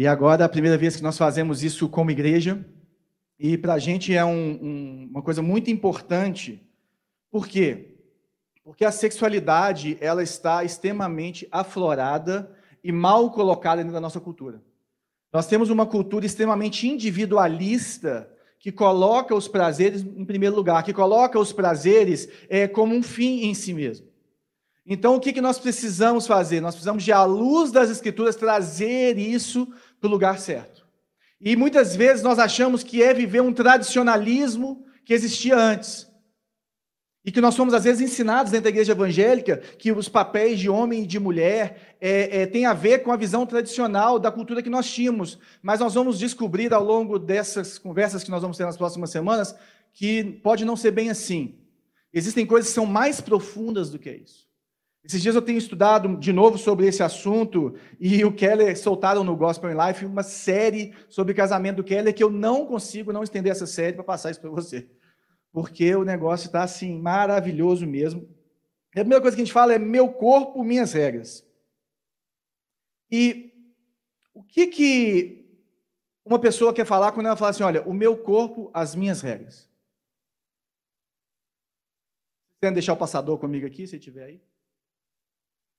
E agora é a primeira vez que nós fazemos isso como igreja. E para a gente é um, um, uma coisa muito importante. Por quê? Porque a sexualidade ela está extremamente aflorada e mal colocada dentro da nossa cultura. Nós temos uma cultura extremamente individualista que coloca os prazeres em primeiro lugar, que coloca os prazeres é, como um fim em si mesmo. Então, o que, que nós precisamos fazer? Nós precisamos, de, à luz das Escrituras, trazer isso para o lugar certo. E muitas vezes nós achamos que é viver um tradicionalismo que existia antes. E que nós somos, às vezes, ensinados dentro da igreja evangélica que os papéis de homem e de mulher é, é, têm a ver com a visão tradicional da cultura que nós tínhamos. Mas nós vamos descobrir ao longo dessas conversas que nós vamos ter nas próximas semanas que pode não ser bem assim. Existem coisas que são mais profundas do que isso. Esses dias eu tenho estudado de novo sobre esse assunto e o Keller soltaram no Gospel in Life uma série sobre casamento do Keller que eu não consigo não estender essa série para passar isso para você porque o negócio está assim, maravilhoso mesmo. E a primeira coisa que a gente fala é meu corpo, minhas regras. E o que, que uma pessoa quer falar quando ela fala assim, olha, o meu corpo, as minhas regras? Quer deixar o passador comigo aqui, se tiver aí?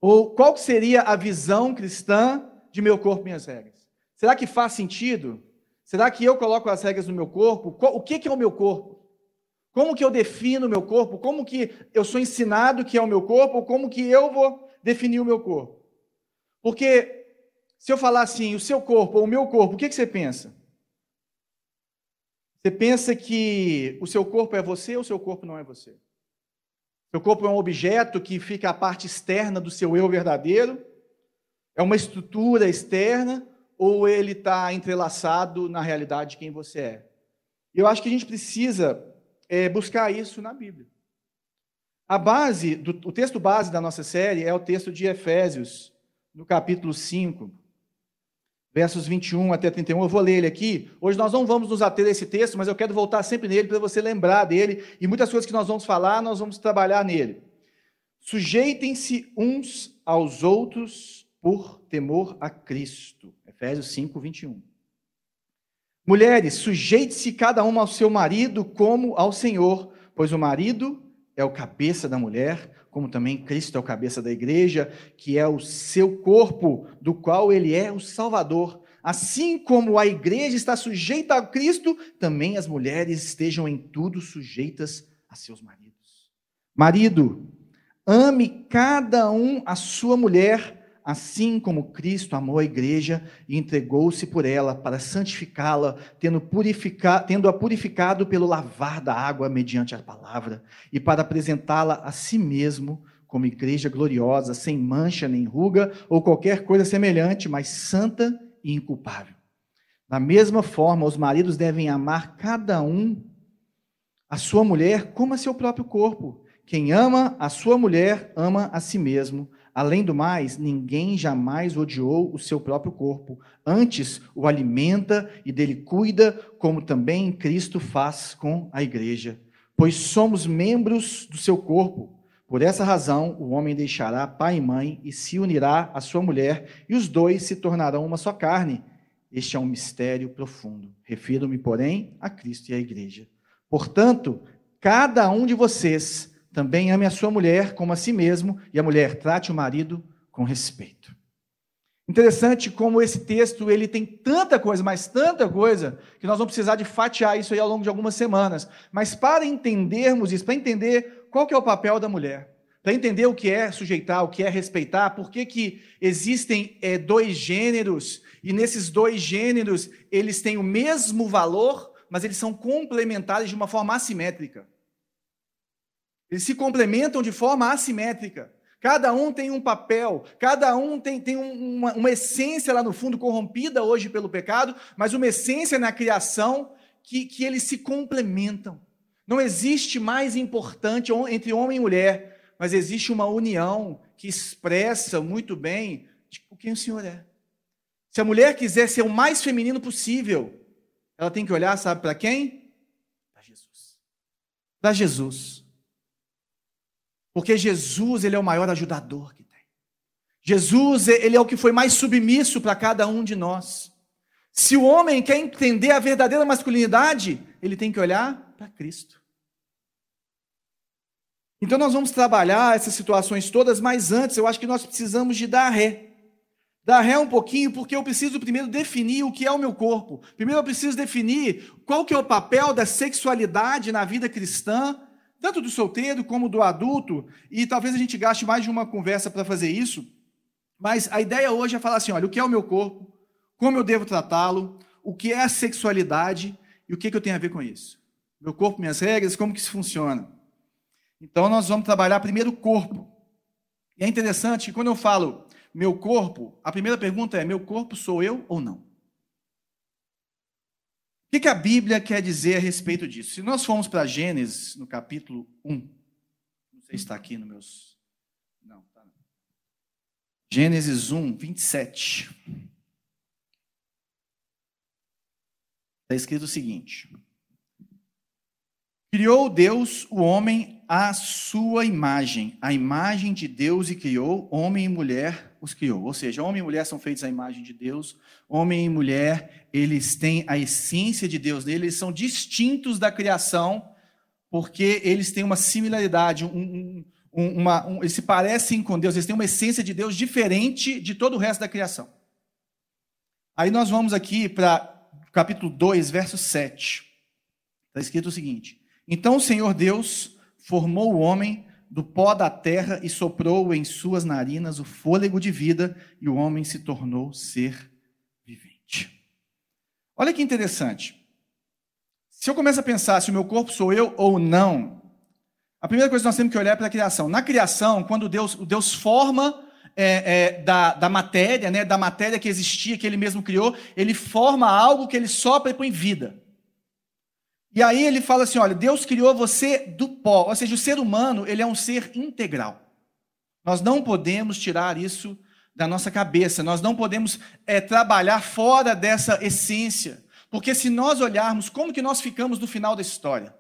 Ou qual seria a visão cristã de meu corpo, minhas regras? Será que faz sentido? Será que eu coloco as regras no meu corpo? O que é o meu corpo? Como que eu defino o meu corpo? Como que eu sou ensinado que é o meu corpo? Como que eu vou definir o meu corpo? Porque se eu falar assim, o seu corpo ou o meu corpo, o que você pensa? Você pensa que o seu corpo é você ou o seu corpo não é você? Seu corpo é um objeto que fica a parte externa do seu eu verdadeiro? É uma estrutura externa? Ou ele está entrelaçado na realidade de quem você é? Eu acho que a gente precisa é, buscar isso na Bíblia. A base, do, o texto base da nossa série é o texto de Efésios, no capítulo 5, versos 21 até 31. Eu vou ler ele aqui. Hoje nós não vamos nos ater a esse texto, mas eu quero voltar sempre nele para você lembrar dele. E muitas coisas que nós vamos falar, nós vamos trabalhar nele. Sujeitem-se uns aos outros por temor a Cristo. Efésios 5, 21. Mulheres, sujeite-se cada uma ao seu marido como ao Senhor, pois o marido é o cabeça da mulher, como também Cristo é o cabeça da igreja, que é o seu corpo, do qual ele é o Salvador. Assim como a igreja está sujeita a Cristo, também as mulheres estejam em tudo sujeitas a seus maridos. Marido, ame cada um a sua mulher assim como Cristo amou a igreja e entregou-se por ela para santificá-la, tendo, tendo a purificado pelo lavar da água mediante a palavra, e para apresentá-la a si mesmo como igreja gloriosa, sem mancha nem ruga ou qualquer coisa semelhante, mas santa e inculpável. Da mesma forma, os maridos devem amar cada um a sua mulher como a seu próprio corpo. Quem ama a sua mulher ama a si mesmo. Além do mais, ninguém jamais odiou o seu próprio corpo, antes o alimenta e dele cuida, como também Cristo faz com a igreja, pois somos membros do seu corpo. Por essa razão, o homem deixará pai e mãe e se unirá à sua mulher, e os dois se tornarão uma só carne. Este é um mistério profundo. Refiro-me, porém, a Cristo e à igreja. Portanto, cada um de vocês também ame a sua mulher como a si mesmo, e a mulher trate o marido com respeito. Interessante como esse texto ele tem tanta coisa, mas tanta coisa, que nós vamos precisar de fatiar isso aí ao longo de algumas semanas. Mas para entendermos isso, para entender qual que é o papel da mulher, para entender o que é sujeitar, o que é respeitar, por que, que existem é, dois gêneros, e nesses dois gêneros eles têm o mesmo valor, mas eles são complementares de uma forma assimétrica. Eles se complementam de forma assimétrica. Cada um tem um papel, cada um tem, tem uma, uma essência lá no fundo, corrompida hoje pelo pecado, mas uma essência na criação que, que eles se complementam. Não existe mais importante entre homem e mulher, mas existe uma união que expressa muito bem tipo, quem o Senhor é. Se a mulher quiser ser o mais feminino possível, ela tem que olhar, sabe para quem? Para Jesus. Para Jesus. Porque Jesus, ele é o maior ajudador que tem. Jesus, ele é o que foi mais submisso para cada um de nós. Se o homem quer entender a verdadeira masculinidade, ele tem que olhar para Cristo. Então nós vamos trabalhar essas situações todas, mas antes eu acho que nós precisamos de dar ré. Dar ré um pouquinho, porque eu preciso primeiro definir o que é o meu corpo. Primeiro eu preciso definir qual que é o papel da sexualidade na vida cristã, tanto do solteiro como do adulto, e talvez a gente gaste mais de uma conversa para fazer isso. Mas a ideia hoje é falar assim, olha, o que é o meu corpo? Como eu devo tratá-lo? O que é a sexualidade e o que, que eu tenho a ver com isso? Meu corpo, minhas regras, como que isso funciona? Então nós vamos trabalhar primeiro o corpo. E é interessante que quando eu falo meu corpo, a primeira pergunta é: meu corpo sou eu ou não? O que, a Bíblia quer dizer a respeito disso? Se nós formos para Gênesis, no capítulo 1, não sei se está aqui nos meus. Não, está não. Gênesis 1, 27. Está escrito o seguinte: Criou Deus o homem à sua imagem, a imagem de Deus e criou, homem e mulher os criou. Ou seja, homem e mulher são feitos à imagem de Deus, homem e mulher, eles têm a essência de Deus nele, eles são distintos da criação, porque eles têm uma similaridade, um, um, uma, um, eles se parecem com Deus, eles têm uma essência de Deus diferente de todo o resto da criação. Aí nós vamos aqui para capítulo 2, verso 7. Está escrito o seguinte: então o Senhor Deus formou o homem do pó da terra e soprou em suas narinas o fôlego de vida, e o homem se tornou ser vivente. Olha que interessante. Se eu começo a pensar se o meu corpo sou eu ou não, a primeira coisa que nós temos que olhar é para a criação. Na criação, quando Deus, Deus forma é, é, da, da matéria, né, da matéria que existia, que ele mesmo criou, ele forma algo que ele sopra e põe vida. E aí ele fala assim: olha, Deus criou você do pó, ou seja, o ser humano ele é um ser integral. Nós não podemos tirar isso da nossa cabeça, nós não podemos é, trabalhar fora dessa essência, porque se nós olharmos como que nós ficamos no final da história,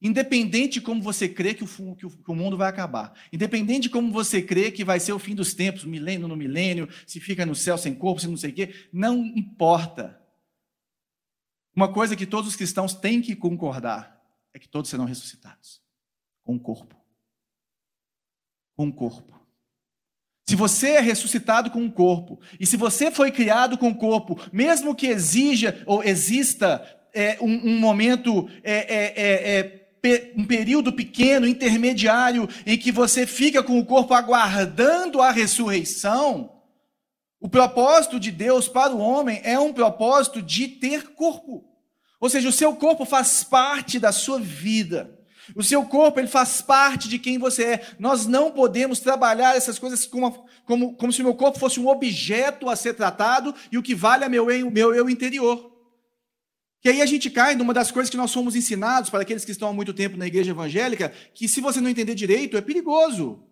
independente de como você crê que o, que o mundo vai acabar, independente de como você crê que vai ser o fim dos tempos, milênio no milênio, se fica no céu sem corpo, se não sei o quê, não importa. Uma coisa que todos os cristãos têm que concordar é que todos serão ressuscitados com o corpo. Com o corpo. Se você é ressuscitado com o corpo, e se você foi criado com o corpo, mesmo que exija ou exista é, um, um, momento, é, é, é, é um período pequeno, intermediário, em que você fica com o corpo aguardando a ressurreição, o propósito de Deus para o homem é um propósito de ter corpo. Ou seja, o seu corpo faz parte da sua vida. O seu corpo ele faz parte de quem você é. Nós não podemos trabalhar essas coisas como, como, como se o meu corpo fosse um objeto a ser tratado e o que vale é meu eu, meu eu interior. Que aí a gente cai numa das coisas que nós somos ensinados para aqueles que estão há muito tempo na igreja evangélica, que se você não entender direito, é perigoso.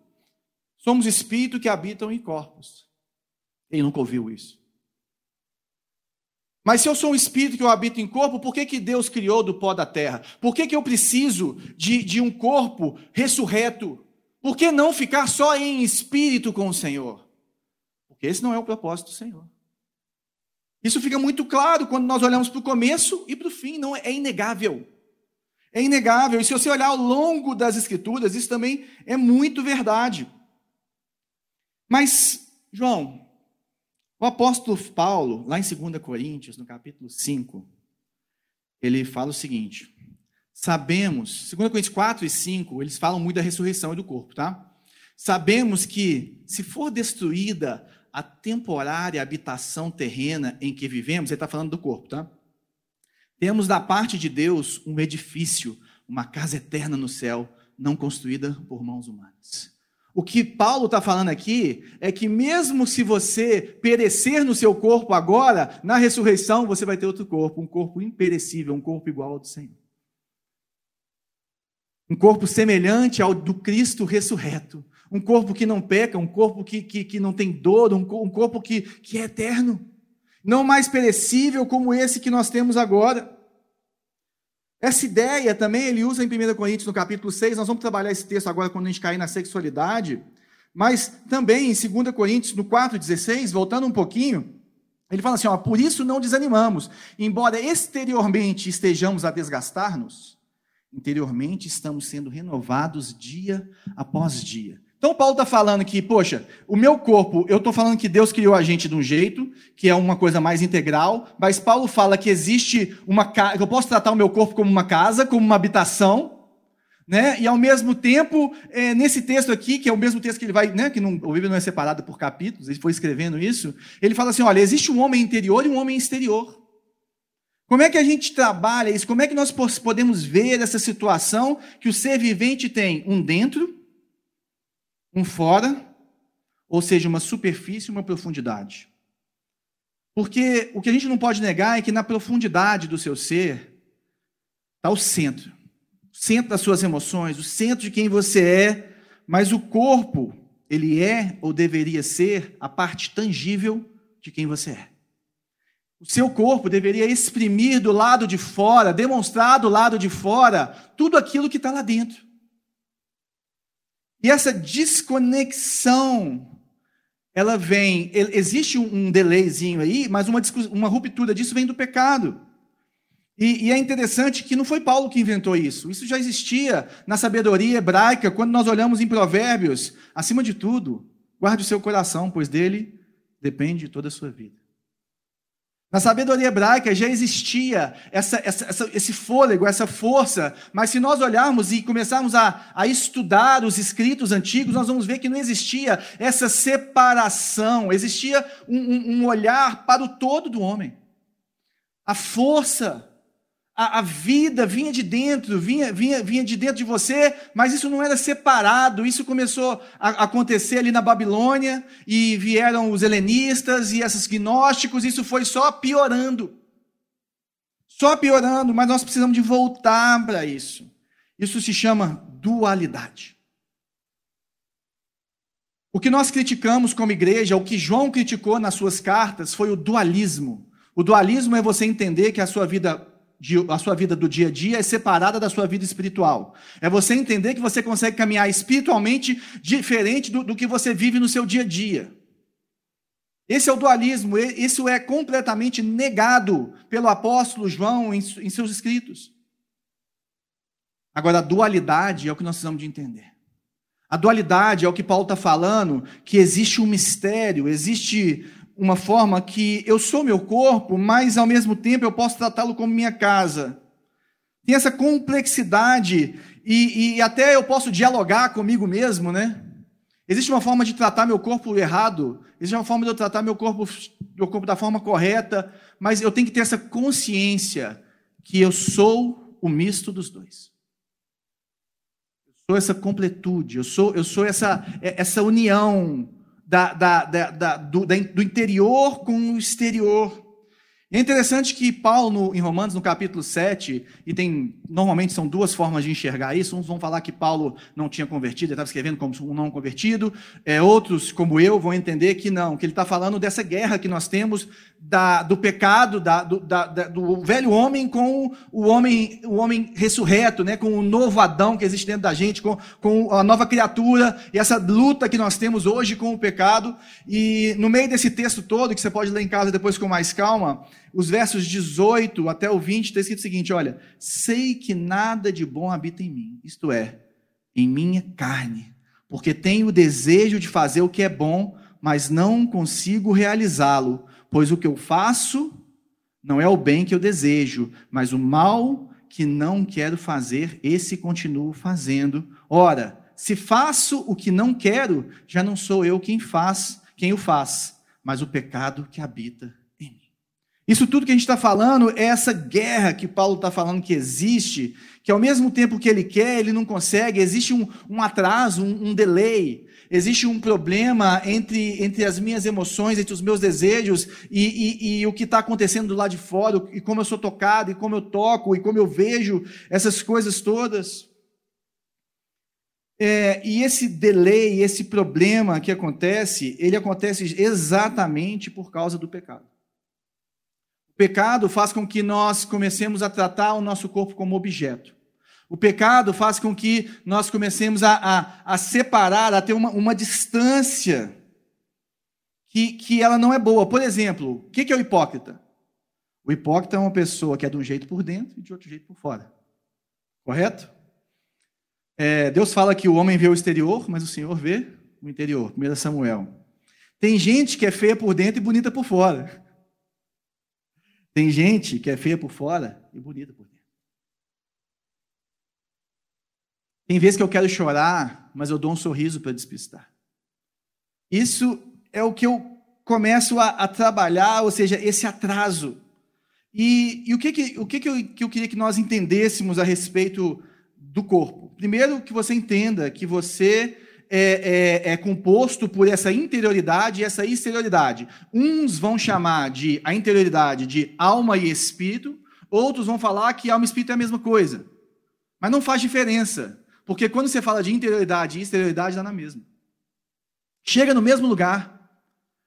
Somos espíritos que habitam em corpos. Quem nunca ouviu isso? Mas se eu sou um espírito que eu habito em corpo, por que, que Deus criou do pó da terra? Por que, que eu preciso de, de um corpo ressurreto? Por que não ficar só em espírito com o Senhor? Porque esse não é o propósito do Senhor. Isso fica muito claro quando nós olhamos para o começo e para o fim, não é, é inegável. É inegável. E se você olhar ao longo das Escrituras, isso também é muito verdade. Mas, João, o apóstolo Paulo, lá em 2 Coríntios, no capítulo 5, ele fala o seguinte: Sabemos, 2 Coríntios 4 e 5, eles falam muito da ressurreição e do corpo, tá? Sabemos que, se for destruída a temporária habitação terrena em que vivemos, ele está falando do corpo, tá? Temos da parte de Deus um edifício, uma casa eterna no céu, não construída por mãos humanas. O que Paulo está falando aqui é que, mesmo se você perecer no seu corpo agora, na ressurreição você vai ter outro corpo, um corpo imperecível, um corpo igual ao do Senhor. Um corpo semelhante ao do Cristo ressurreto. Um corpo que não peca, um corpo que, que, que não tem dor, um, corpo que, que é eterno. Não mais perecível como esse que nós temos agora. Essa ideia também ele usa em 1 Coríntios, no capítulo 6. Nós vamos trabalhar esse texto agora quando a gente cair na sexualidade. Mas também em 2 Coríntios, no 4,16, voltando um pouquinho, Ele fala assim: ó, por isso não desanimamos, embora exteriormente estejamos a desgastar-nos, interiormente estamos sendo renovados dia após dia. Então, Paulo está falando que, poxa, o meu corpo, eu estou falando que Deus criou a gente de um jeito, que é uma coisa mais integral, mas Paulo fala que existe uma casa, eu posso tratar o meu corpo como uma casa, como uma habitação, né? E ao mesmo tempo, é, nesse texto aqui, que é o mesmo texto que ele vai, né? Que não, o Bíblia não é separado por capítulos, ele foi escrevendo isso, ele fala assim: olha, existe um homem interior e um homem exterior. Como é que a gente trabalha isso? Como é que nós podemos ver essa situação que o ser vivente tem um dentro, um fora, ou seja, uma superfície e uma profundidade? Porque o que a gente não pode negar é que na profundidade do seu ser está o centro centro das suas emoções, o centro de quem você é, mas o corpo, ele é ou deveria ser a parte tangível de quem você é. O seu corpo deveria exprimir do lado de fora, demonstrar do lado de fora, tudo aquilo que está lá dentro. E essa desconexão, ela vem, existe um delayzinho aí, mas uma, uma ruptura disso vem do pecado. E, e, é interessante que não foi Paulo que inventou isso. Isso já existia na sabedoria hebraica, quando nós olhamos em Provérbios. Acima de tudo, guarde o seu coração, pois dele depende toda a sua vida. Na sabedoria hebraica já existia essa, essa, essa, esse fôlego, essa força, mas se nós olharmos e começarmos a, a estudar os escritos antigos, nós vamos ver que não existia essa separação, existia um, um, um olhar para o todo do homem. A força a, a, vida vinha de dentro, vinha, vinha, vinha de dentro de você, mas isso não era separado. Isso começou a acontecer ali na Babilônia, e vieram os helenistas e esses gnósticos, isso foi só piorando. Só piorando, mas nós precisamos de voltar para isso. Isso se chama dualidade. O que nós criticamos como igreja, o que João criticou nas suas cartas, foi o dualismo. O dualismo é você entender que a sua vida de, a sua vida do dia a dia é separada da sua vida espiritual. É você entender que você consegue caminhar espiritualmente diferente do, do que você vive no seu dia a dia. Esse é o dualismo, isso é completamente negado pelo apóstolo João em, em seus escritos. Agora, a dualidade é o que nós precisamos de entender. A dualidade é o que Paulo está falando, que existe um mistério, existe uma forma que eu sou meu corpo, mas ao mesmo tempo eu posso tratá-lo como minha casa. Tem essa complexidade e, e, até eu posso dialogar comigo mesmo, né? Existe uma forma de tratar meu corpo errado, existe uma forma de eu tratar meu corpo, meu corpo da forma correta, mas eu tenho que ter essa consciência que eu sou o misto dos dois. Eu sou essa completude, eu sou, eu sou essa, essa união da, da, da, do, do interior com o exterior. É interessante que Paulo, em Romanos, no capítulo 7, e tem, normalmente são duas formas de enxergar isso. Uns vão falar que Paulo não tinha convertido, ele estava escrevendo como um não convertido. É, outros, como eu, vão entender que não, que ele está falando dessa guerra que nós temos da, do pecado, da, do, da, do, velho homem com o homem, o homem ressurreto, né, com o novo Adão que existe dentro da gente, com, com a nova criatura, e essa luta que nós temos hoje com o pecado. E no meio desse texto todo, que você pode ler em casa depois com mais calma, os versos 18 até o 20, está escrito o seguinte: olha, sei que nada de bom habita em mim, isto é, em minha carne, porque tenho o desejo de fazer o que é bom, mas não consigo realizá-lo Pois o que eu faço não é o bem que eu desejo, mas o mal que não quero fazer, esse continuo fazendo. Ora, se faço o que não quero, já não sou eu quem faz, quem o faz, mas o pecado que habita em mim. Isso tudo que a gente está falando é essa guerra que Paulo está falando que existe, que ao mesmo tempo que ele quer, ele não consegue, existe um, um atraso, um, um delay existe um problema entre, entre as minhas emoções, entre os meus desejos e, e, e o que está acontecendo do lado de fora, e como eu sou tocado, e como eu toco, e como eu vejo essas coisas todas. É, e esse delay, esse problema que acontece, ele acontece exatamente por causa do pecado. O pecado faz com que nós comecemos a tratar o nosso corpo como objeto. O pecado faz com que nós comecemos a, a, a separar, a ter uma, uma distância que, que ela não é boa. Por exemplo, o que é o hipócrita? O hipócrita é uma pessoa que é de um jeito por dentro e de outro jeito por fora. Correto? É, Deus fala que o homem vê o exterior, mas o Senhor vê o interior. 1 Samuel. Tem gente que é feia por dentro e bonita por fora. Tem gente que é feia por fora e bonita por dentro. Tem vezes que eu quero chorar, mas eu dou um sorriso para despistar. Isso é o que eu começo a, a trabalhar, ou seja, esse atraso. E, e o, que, que, o que, que, eu, que eu queria que nós entendêssemos a respeito do corpo? Primeiro, que você entenda que você é, é, é, composto por essa interioridade e essa exterioridade. Uns vão chamar de a interioridade de alma e espírito, outros vão falar que alma e espírito é a mesma coisa. Mas não faz diferença, porque quando você fala de interioridade e exterioridade, dá na mesma. Chega no mesmo lugar.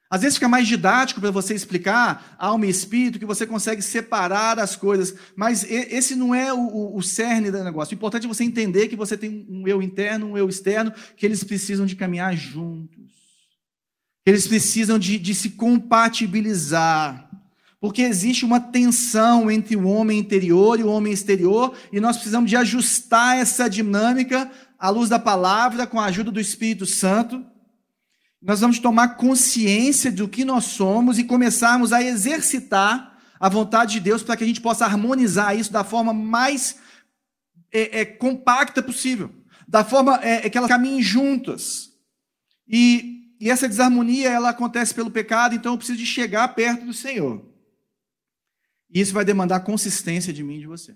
Às vezes fica mais didático para você explicar alma e espírito, que você consegue separar as coisas, mas esse não é o, o, cerne do negócio. O importante é você entender que você tem um eu interno, um eu externo, que eles precisam de caminhar juntos. Que eles precisam de, de se compatibilizar. Porque existe uma tensão entre o homem interior e o homem exterior, e nós precisamos de ajustar essa dinâmica à luz da palavra, com a ajuda do Espírito Santo nós vamos tomar consciência do que nós somos e começarmos a exercitar a vontade de Deus para que a gente possa harmonizar isso da forma mais é, é, compacta possível, da forma é, que elas caminhem juntas. E, e essa desarmonia ela acontece pelo pecado, então eu preciso de chegar perto do Senhor. E isso vai demandar consistência de mim e de você.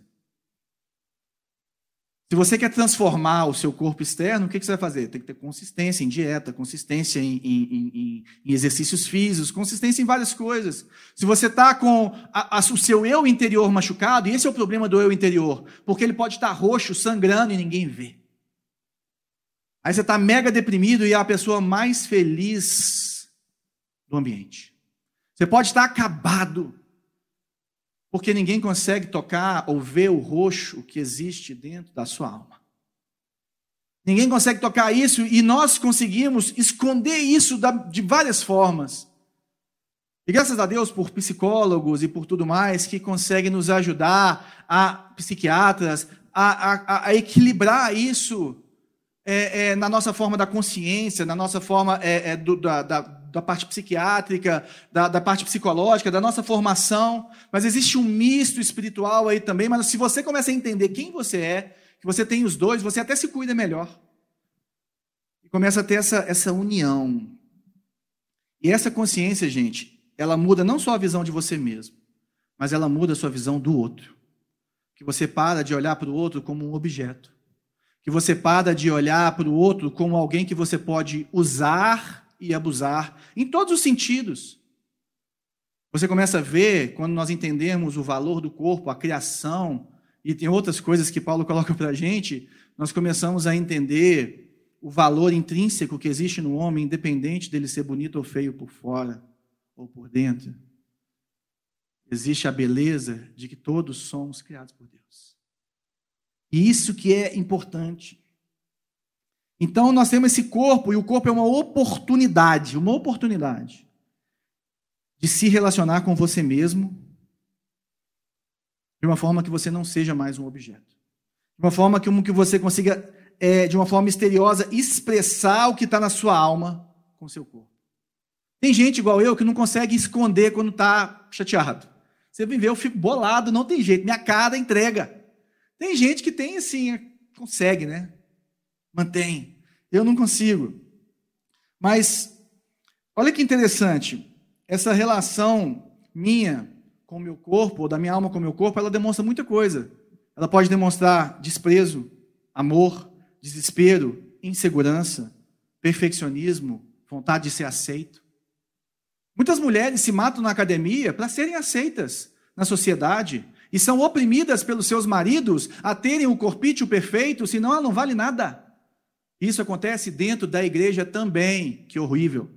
Se você quer transformar o seu corpo externo, o que você vai fazer? Tem que ter consistência em dieta, consistência em, em, em, em exercícios físicos, consistência em várias coisas. Se você está com a, a, o seu eu interior machucado, e esse é o problema do eu interior, porque ele pode estar tá roxo, sangrando e ninguém vê. Aí você está mega deprimido e é a pessoa mais feliz do ambiente. Você pode estar acabado, porque ninguém consegue tocar ou ver o roxo que existe dentro da sua alma. Ninguém consegue tocar isso e nós conseguimos esconder isso de várias formas. E graças a Deus por psicólogos e por tudo mais que conseguem nos ajudar, a psiquiatras, a, a, a equilibrar isso é, é, na nossa forma da consciência, na nossa forma é, é do, da, da da parte psiquiátrica, da, da, parte psicológica, da nossa formação, mas existe um misto espiritual aí também. Mas se você começa a entender quem você é, que você tem os dois, você até se cuida melhor. E começa a ter essa, essa união. E essa consciência, gente, ela muda não só a visão de você mesmo, mas ela muda a sua visão do outro. Que você para de olhar para o outro como um objeto. Que você para de olhar para o outro como alguém que você pode usar e abusar, em todos os sentidos. Você começa a ver, quando nós entendemos o valor do corpo, a criação, e tem outras coisas que Paulo coloca para a gente, nós começamos a entender o valor intrínseco que existe no homem, independente dele ser bonito ou feio por fora ou por dentro. Existe a beleza de que todos somos criados por Deus. E isso que é importante. Então nós temos esse corpo, e o corpo é uma oportunidade, uma oportunidade de se relacionar com você mesmo de uma forma que você não seja mais um objeto. De uma forma que, que você consiga, é, de uma forma misteriosa, expressar o que está na sua alma com seu corpo. Tem gente igual eu que não consegue esconder quando está chateado. Você me vê, eu fico bolado, não tem jeito, minha cara entrega. Tem gente que tem assim, consegue, né? Mantém. Eu não consigo. Mas, olha que interessante. Essa relação minha com o meu corpo, ou da minha alma com o meu corpo, ela demonstra muita coisa. Ela pode demonstrar desprezo, amor, desespero, insegurança, perfeccionismo, vontade de ser aceito. Muitas mulheres se matam na academia para serem aceitas na sociedade e são oprimidas pelos seus maridos a terem o corpício perfeito, senão ela não vale nada. Isso acontece dentro da igreja também, que horrível.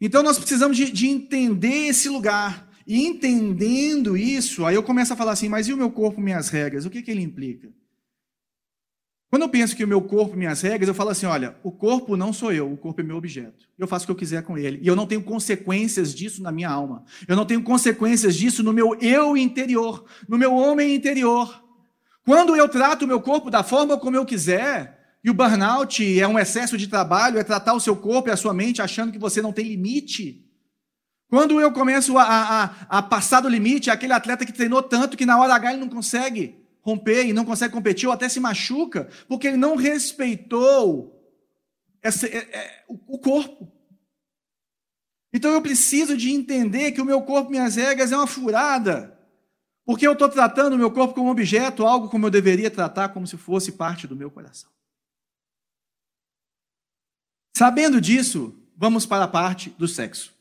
Então nós precisamos de, de, entender esse lugar. E entendendo isso, aí eu começo a falar assim, mas e o meu corpo, minhas regras? O que, que ele implica? Quando eu penso que o meu corpo, minhas regras, eu falo assim: olha, o corpo não sou eu, o corpo é meu objeto. Eu faço o que eu quiser com ele. E eu não tenho consequências disso na minha alma. Eu não tenho consequências disso no meu eu interior, no meu homem interior. Quando eu trato o meu corpo da forma como eu quiser, e o burnout é um excesso de trabalho, é tratar o seu corpo e a sua mente achando que você não tem limite. Quando eu começo a, a, a passar do limite, é aquele atleta que treinou tanto que na hora H ele não consegue romper e não consegue competir, ou até se machuca, porque ele não respeitou essa, é, é, o corpo. Então eu preciso de entender que o meu corpo, minhas regras, é uma furada. Porque eu estou tratando o meu corpo como objeto, algo como eu deveria tratar, como se fosse parte do meu coração. Sabendo disso, vamos para a parte do sexo.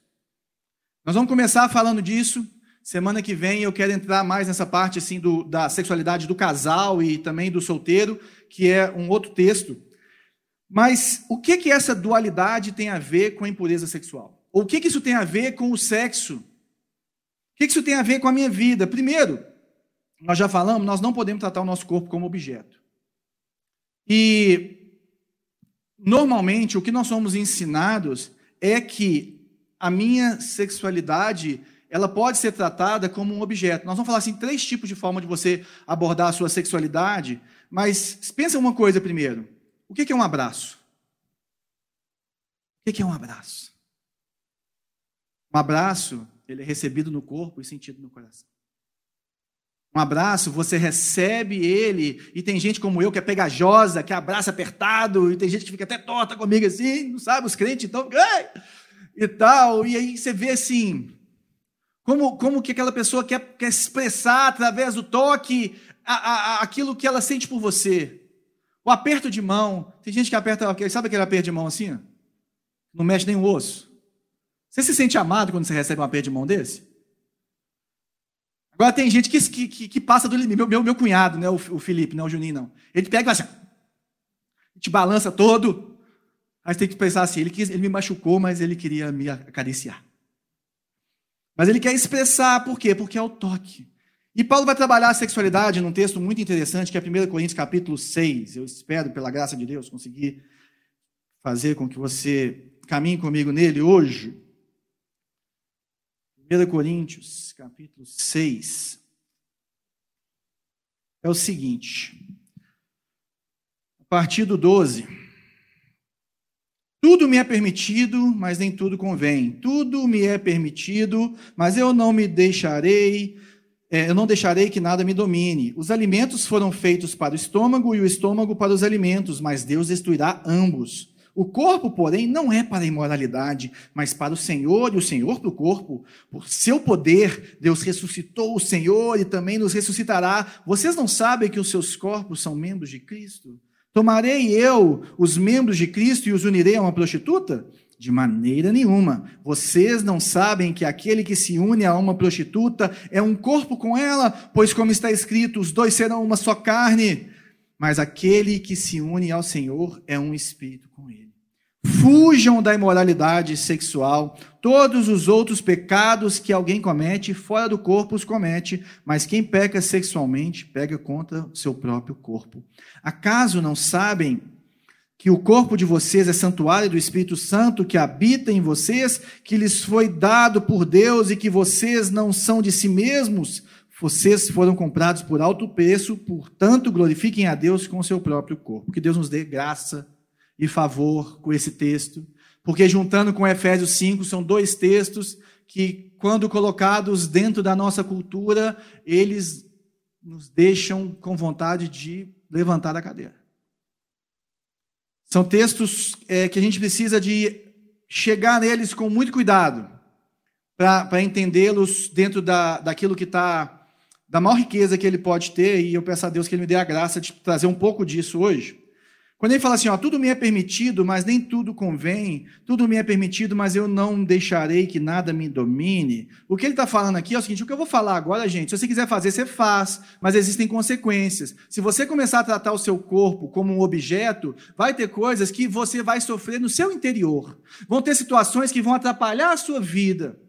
Nós vamos começar falando disso Semana que vem eu quero entrar mais nessa parte assim do, da sexualidade do casal e também do solteiro, que é um outro texto. Mas o que que essa dualidade tem a ver com a impureza sexual? O que que isso tem a ver com o sexo? Que isso tem a ver com a minha vida? Primeiro, nós já falamos, nós não podemos tratar o nosso corpo como objeto. E normalmente o que nós somos ensinados é que a minha sexualidade ela pode ser tratada como um objeto. Nós vamos falar assim, três tipos de forma de você abordar a sua sexualidade, mas pensa uma coisa primeiro. O que é um abraço? O que é um abraço? Um abraço, ele é recebido no corpo e sentido no coração. Um abraço, você recebe ele, e tem gente como eu que é pegajosa, que abraça apertado, e tem gente que fica até torta comigo assim, não sabe, os crentes então, e tal, e aí você vê assim, como, como que aquela pessoa quer, quer expressar através do toque a, a, aquilo que ela sente por você. O aperto de mão. Tem gente que aperta, sabe aquele aperto de mão assim? Não mexe nem o osso. Você se sente amado quando você recebe um aperto de mão desse? Agora tem gente que, que, que passa do limite. Meu, meu, meu cunhado, né, o, o Felipe, não o Juninho, não. Ele pega e assim, te balança todo. Aí você tem que pensar assim, ele, quis, ele me machucou, mas ele queria me acariciar. Mas ele quer expressar, por quê? Porque é o toque. E Paulo vai trabalhar a sexualidade num texto muito interessante, que é 1 Coríntios capítulo 6. Eu espero, pela graça de Deus, conseguir fazer com que você caminhe comigo nele hoje. 1 Coríntios capítulo 6. É o seguinte, a partir do 12. Tudo me é permitido, mas nem tudo convém. Tudo me é permitido, mas eu não me deixarei, é, eu não deixarei que nada me domine. Os alimentos foram feitos para o estômago e o estômago para os alimentos, mas Deus destruirá ambos. O corpo, porém, não é para a imoralidade, mas para o Senhor, e o Senhor para o corpo. Por seu poder, Deus ressuscitou o Senhor e também nos ressuscitará. Vocês não sabem que os seus corpos são membros de Cristo? Tomarei eu os membros de Cristo e os unirei a uma prostituta? De maneira nenhuma. Vocês não sabem que aquele que se une a uma prostituta é um corpo com ela, pois, como está escrito, os dois serão uma só carne. Mas aquele que se une ao Senhor é um espírito com ele. Fujam da imoralidade sexual. Todos os outros pecados que alguém comete, fora do corpo os comete, mas quem peca sexualmente, pega contra seu próprio corpo. Acaso não sabem que o corpo de vocês é santuário do Espírito Santo que habita em vocês, que lhes foi dado por Deus e que vocês não são de si mesmos? Vocês foram comprados por alto preço, portanto, glorifiquem a Deus com o seu próprio corpo. Que Deus nos dê graça e favor com esse texto, porque juntando com Efésios 5, são dois textos que, quando colocados dentro da nossa cultura, eles nos deixam com vontade de levantar a cadeira. São textos é, que a gente precisa de chegar neles com muito cuidado, para entendê-los dentro da, daquilo que está, da maior riqueza que ele pode ter, e eu peço a Deus que ele me dê a graça de trazer um pouco disso hoje. Quando ele fala assim, ó, tudo me é permitido, mas nem tudo convém, tudo me é permitido, mas eu não deixarei que nada me domine. O que ele está falando aqui é o seguinte: o que eu vou falar agora, gente, se você quiser fazer, você faz, mas existem consequências. Se você começar a tratar o seu corpo como um objeto, vai ter coisas que você vai sofrer no seu interior. Vão ter situações que vão atrapalhar a sua vida.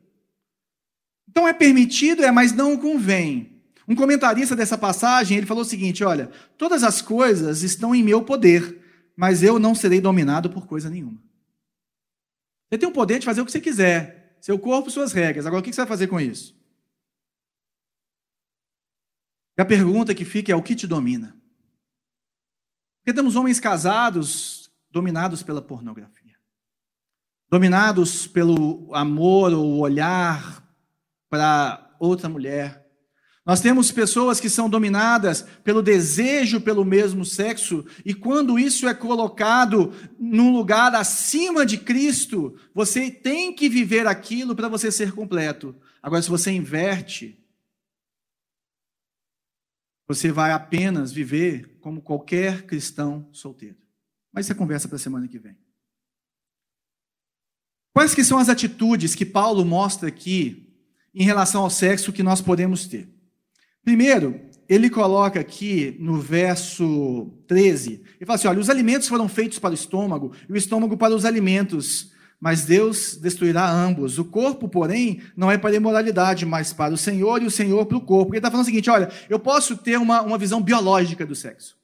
Então é permitido, é, mas não convém. Um comentarista dessa passagem, ele falou o seguinte, olha, todas as coisas estão em meu poder, mas eu não serei dominado por coisa nenhuma. Você tem o poder de fazer o que você quiser, seu corpo, suas regras. Agora, o que você vai fazer com isso? E a pergunta que fica é: o que te domina? Porque temos homens casados dominados pela pornografia, dominados pelo amor ou olhar para outra mulher. Nós temos pessoas que são dominadas pelo desejo pelo mesmo sexo, e quando isso é colocado num lugar acima de Cristo, você tem que viver aquilo para você ser completo. Agora, se você inverte, você vai apenas viver como qualquer cristão solteiro. Mas isso é conversa para a semana que vem. Quais que são as atitudes que Paulo mostra aqui em relação ao sexo que nós podemos ter? Primeiro, ele coloca aqui no verso 13, ele fala assim: olha, os alimentos foram feitos para o estômago, e o estômago para os alimentos, mas Deus destruirá ambos. O corpo, porém, não é para a imoralidade, mas para o Senhor, e o Senhor para o corpo. Ele está falando o seguinte: olha, eu posso ter uma, uma visão biológica do sexo.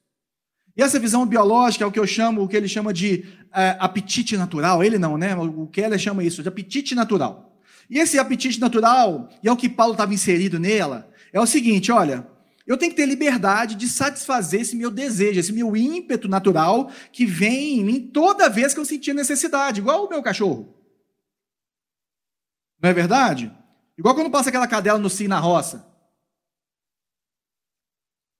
E essa visão biológica é o que eu chamo, o que ele chama de é, apetite natural. Ele não, né? O Keller chama isso de apetite natural. E esse apetite natural, e é o que Paulo estava inserido nela, é o seguinte: olha, eu tenho que ter liberdade de satisfazer esse meu desejo, esse meu ímpeto natural que vem em mim toda vez que eu sentir necessidade, igual o meu cachorro. Não é verdade? Igual quando passa aquela cadela no cio na roça.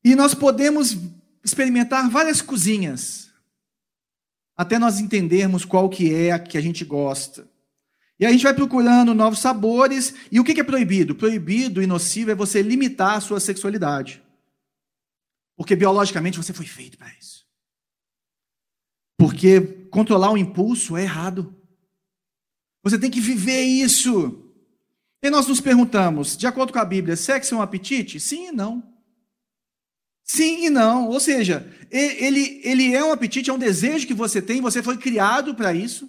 E nós podemos experimentar várias cozinhas até nós entendermos qual que é a que a gente gosta. E a gente vai procurando novos sabores. E o que é proibido? Proibido e nocivo é você limitar a sua sexualidade. Porque biologicamente você foi feito para isso. Porque controlar o impulso é errado. Você tem que viver isso. E nós nos perguntamos, de acordo com a Bíblia, sexo é um apetite? Sim e não. Sim e não. Ou seja, ele, ele é um apetite, é um desejo que você tem, você foi criado para isso.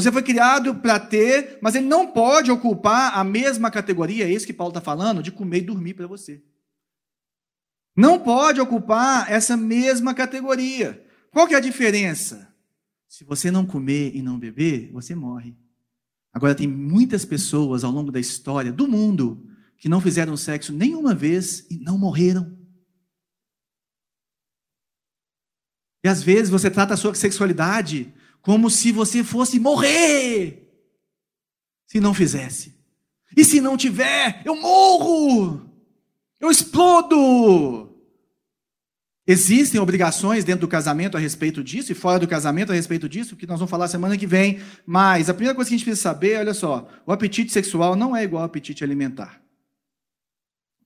Você foi criado para ter, mas ele não pode ocupar a mesma categoria, é isso que Paulo está falando, de comer e dormir para você. Não pode ocupar essa mesma categoria. Qual que é a diferença? Se você não comer e não beber, você morre. Agora, tem muitas pessoas ao longo da história do mundo que não fizeram sexo nenhuma vez e não morreram. E às vezes você trata a sua sexualidade como se você fosse morrer se não fizesse. E se não tiver, eu morro, eu explodo. Existem obrigações dentro do casamento a respeito disso e fora do casamento a respeito disso, que nós vamos falar semana que vem. Mas a primeira coisa que a gente precisa saber, olha só, o apetite sexual não é igual ao apetite alimentar.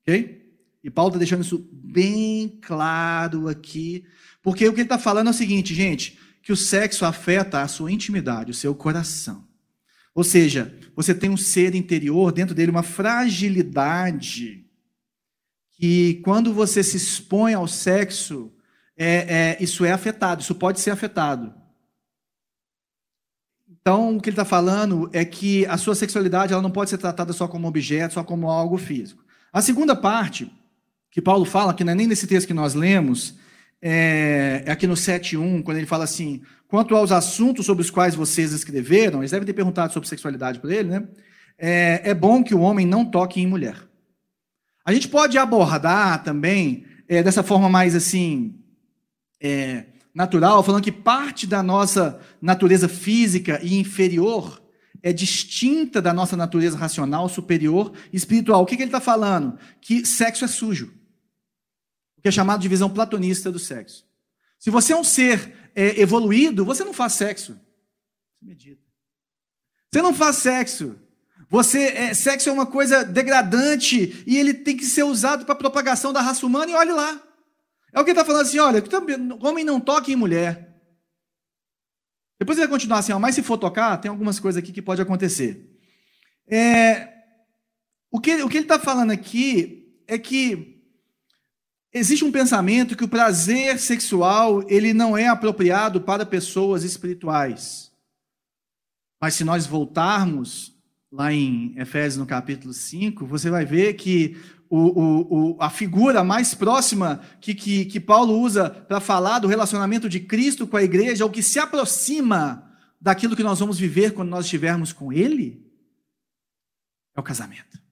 Ok? E Paulo está deixando isso bem claro aqui, porque o que ele está falando é o seguinte, gente: que o sexo afeta a sua intimidade, o seu coração. Ou seja, você tem um ser interior, dentro dele uma fragilidade, que quando você se expõe ao sexo, é, é, isso é afetado, isso pode ser afetado. Então, o que ele está falando é que a sua sexualidade ela não pode ser tratada só como objeto, só como algo físico. A segunda parte, que Paulo fala, que não é nem nesse texto que nós lemos, é, é aqui no 7.1, quando ele fala assim: quanto aos assuntos sobre os quais vocês escreveram, eles devem ter perguntado sobre sexualidade para ele, né? É, é, bom que o homem não toque em mulher. A gente pode abordar também é, dessa forma mais assim é, natural, falando que parte da nossa natureza física e inferior é distinta da nossa natureza racional, superior espiritual. O que, que ele está falando? Que sexo é sujo que é chamado de visão platonista do sexo. Se você é um ser é, evoluído, você não faz sexo. Você não faz sexo. Você é, sexo é uma coisa degradante e ele tem que ser usado para propagação da raça humana e olhe lá. É o que está falando assim, olha, homem não toque em mulher. Depois ele vai continuar assim, ó, mas se for tocar, tem algumas coisas aqui que pode acontecer. É, o, que, o que ele está falando aqui é que Existe um pensamento que o prazer sexual ele não é apropriado para pessoas espirituais. Mas se nós voltarmos lá em Efésios no capítulo 5, você vai ver que o, o, o, a figura mais próxima que, que, que Paulo usa para falar do relacionamento de Cristo com a igreja, o que se aproxima daquilo que nós vamos viver quando nós estivermos com Ele, é o casamento.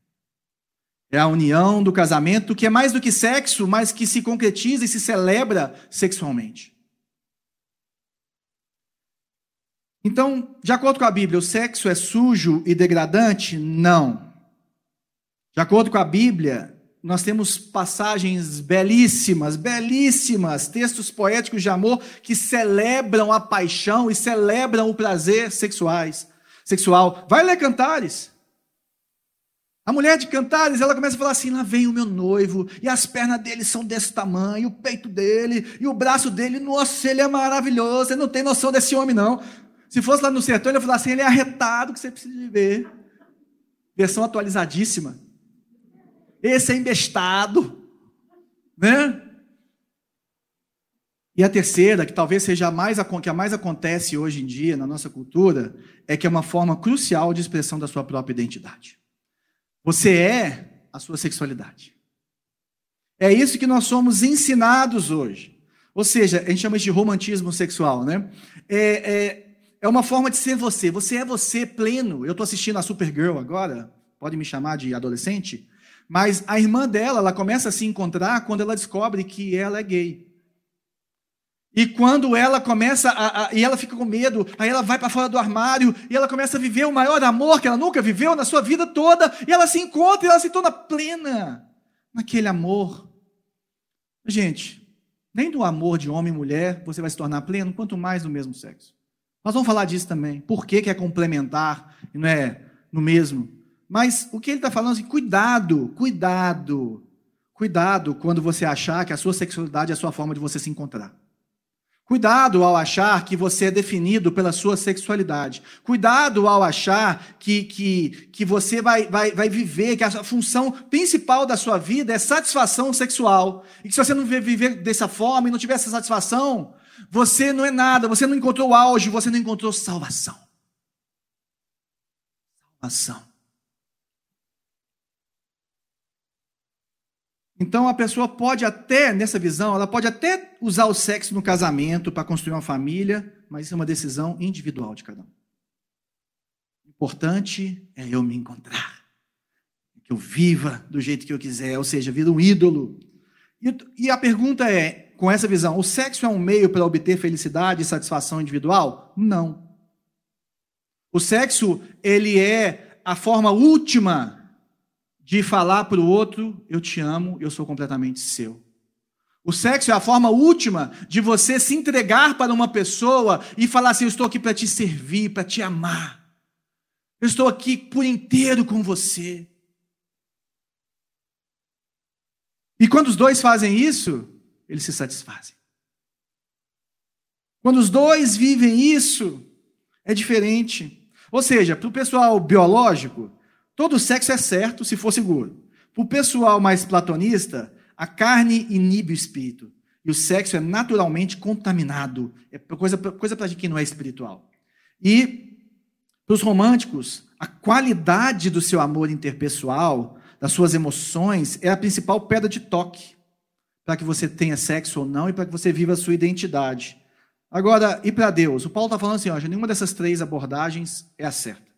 É a união do casamento, que é mais do que sexo, mas que se concretiza e se celebra sexualmente. Então, de acordo com a Bíblia, o sexo é sujo e degradante? Não. De acordo com a Bíblia, nós temos passagens belíssimas, belíssimas, textos poéticos de amor que celebram a paixão e celebram o prazer sexuais, sexual. Vai ler Cantares. A mulher de Cantares, ela começa a falar assim: lá vem o meu noivo, e as pernas dele são desse tamanho, o peito dele, e o braço dele, nossa, ele é maravilhoso, você não tem noção desse homem, não. Se fosse lá no sertão, ele ia falar assim: ele é arretado, que você precisa de ver. Versão atualizadíssima. Esse é embestado, né? E a terceira, que talvez seja a mais que a mais acontece hoje em dia na nossa cultura, é que é uma forma crucial de expressão da sua própria identidade. Você é a sua sexualidade. É isso que nós somos ensinados hoje. Ou seja, a gente chama isso de romantismo sexual, né? É, é, é uma forma de ser você. Você é você pleno. Eu estou assistindo a Supergirl agora, pode me chamar de adolescente, mas a irmã dela, ela começa a se encontrar quando ela descobre que ela é gay. E quando ela começa a, a, e ela fica com medo, aí ela vai para fora do armário e ela começa a viver o maior amor que ela nunca viveu na sua vida toda, e ela se encontra e ela se torna plena naquele amor. Gente, nem do amor de homem e mulher você vai se tornar pleno, quanto mais do mesmo sexo. Nós vamos falar disso também. Por que, que é complementar e não é no mesmo? Mas o que ele está falando é assim, cuidado, cuidado, cuidado quando você achar que a sua sexualidade é a sua forma de você se encontrar. Cuidado ao achar que você é definido pela sua sexualidade. Cuidado ao achar que, que, que você vai, vai, vai viver, que a função principal da sua vida é satisfação sexual. E que se você não viver dessa forma e não tiver essa satisfação, você não é nada, você não encontrou auge, você não encontrou salvação. Salvação. Então a pessoa pode até, nessa visão, ela pode até usar o sexo no casamento para construir uma família, mas isso é uma decisão individual de cada um. O importante é eu me encontrar, que eu viva do jeito que eu quiser, ou seja, vira um ídolo. E, e a pergunta é, com essa visão, o sexo é um meio para obter felicidade e satisfação individual? Não. O sexo, ele é a forma última de falar para o outro: eu te amo, eu sou completamente seu. O sexo é a forma última de você se entregar para uma pessoa e falar assim: eu estou aqui para te servir, para te amar. Eu estou aqui por inteiro com você. E quando os dois fazem isso, eles se satisfazem. Quando os dois vivem isso, é diferente. Ou seja, para o pessoal biológico, Todo sexo é certo se for seguro. Para o pessoal mais platonista, a carne inibe o espírito. E o sexo é naturalmente contaminado. É coisa, coisa para quem não é espiritual. E para os românticos, a qualidade do seu amor interpessoal, das suas emoções, é a principal pedra de toque para que você tenha sexo ou não e para que você viva a sua identidade. Agora, e para Deus? O Paulo está falando assim: ó, nenhuma dessas três abordagens é a certa.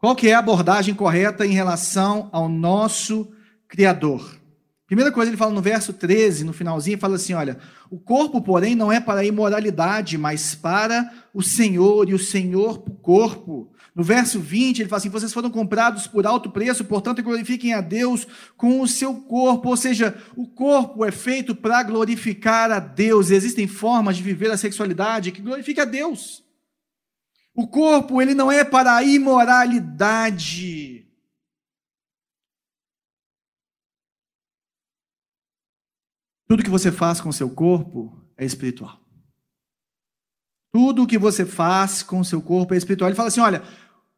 Qual que é a abordagem correta em relação ao nosso Criador? Primeira coisa, ele fala no verso 13, no finalzinho, fala assim: olha, o corpo, porém, não é para a imoralidade, mas para o Senhor, e o Senhor para o corpo. No verso 20, ele fala assim: vocês foram comprados por alto preço, portanto, glorifiquem a Deus com o seu corpo. Ou seja, o corpo é feito para glorificar a Deus. Existem formas de viver a sexualidade que glorifiquem a Deus. O corpo, ele não é para a imoralidade. Tudo que você faz com seu corpo é espiritual. Tudo que você faz com seu corpo é espiritual. Ele fala assim: olha,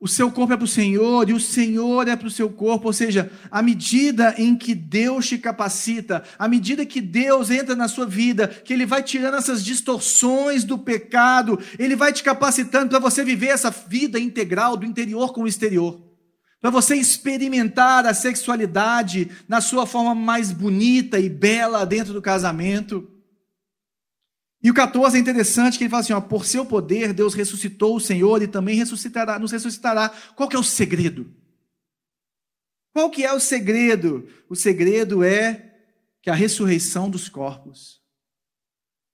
o seu corpo é para o Senhor e o Senhor é para o seu corpo, ou seja, à medida em que Deus te capacita, à medida que Deus entra na sua vida, que Ele vai tirando essas distorções do pecado, Ele vai te capacitando para você viver essa vida integral do interior com o exterior, para você experimentar a sexualidade na sua forma mais bonita e bela dentro do casamento. E o 14 é interessante que ele fala assim: ó, por seu poder, Deus ressuscitou o Senhor e também ressuscitará, nos ressuscitará. Qual que é o segredo? Qual que é o segredo? O segredo é que a ressurreição dos corpos,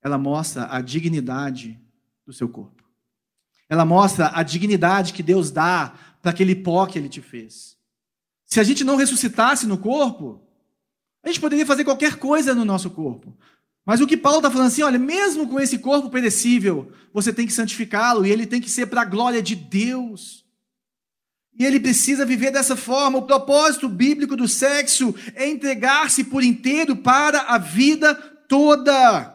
ela mostra a dignidade do seu corpo. Ela mostra a dignidade que Deus dá para aquele pó que ele te fez. Se a gente não ressuscitasse no corpo, a gente poderia fazer qualquer coisa no nosso corpo. Mas o que Paulo está falando assim, olha, mesmo com esse corpo perecível, você tem que santificá-lo e ele tem que ser para a glória de Deus. E ele precisa viver dessa forma. O propósito bíblico do sexo é entregar-se por inteiro para a vida toda.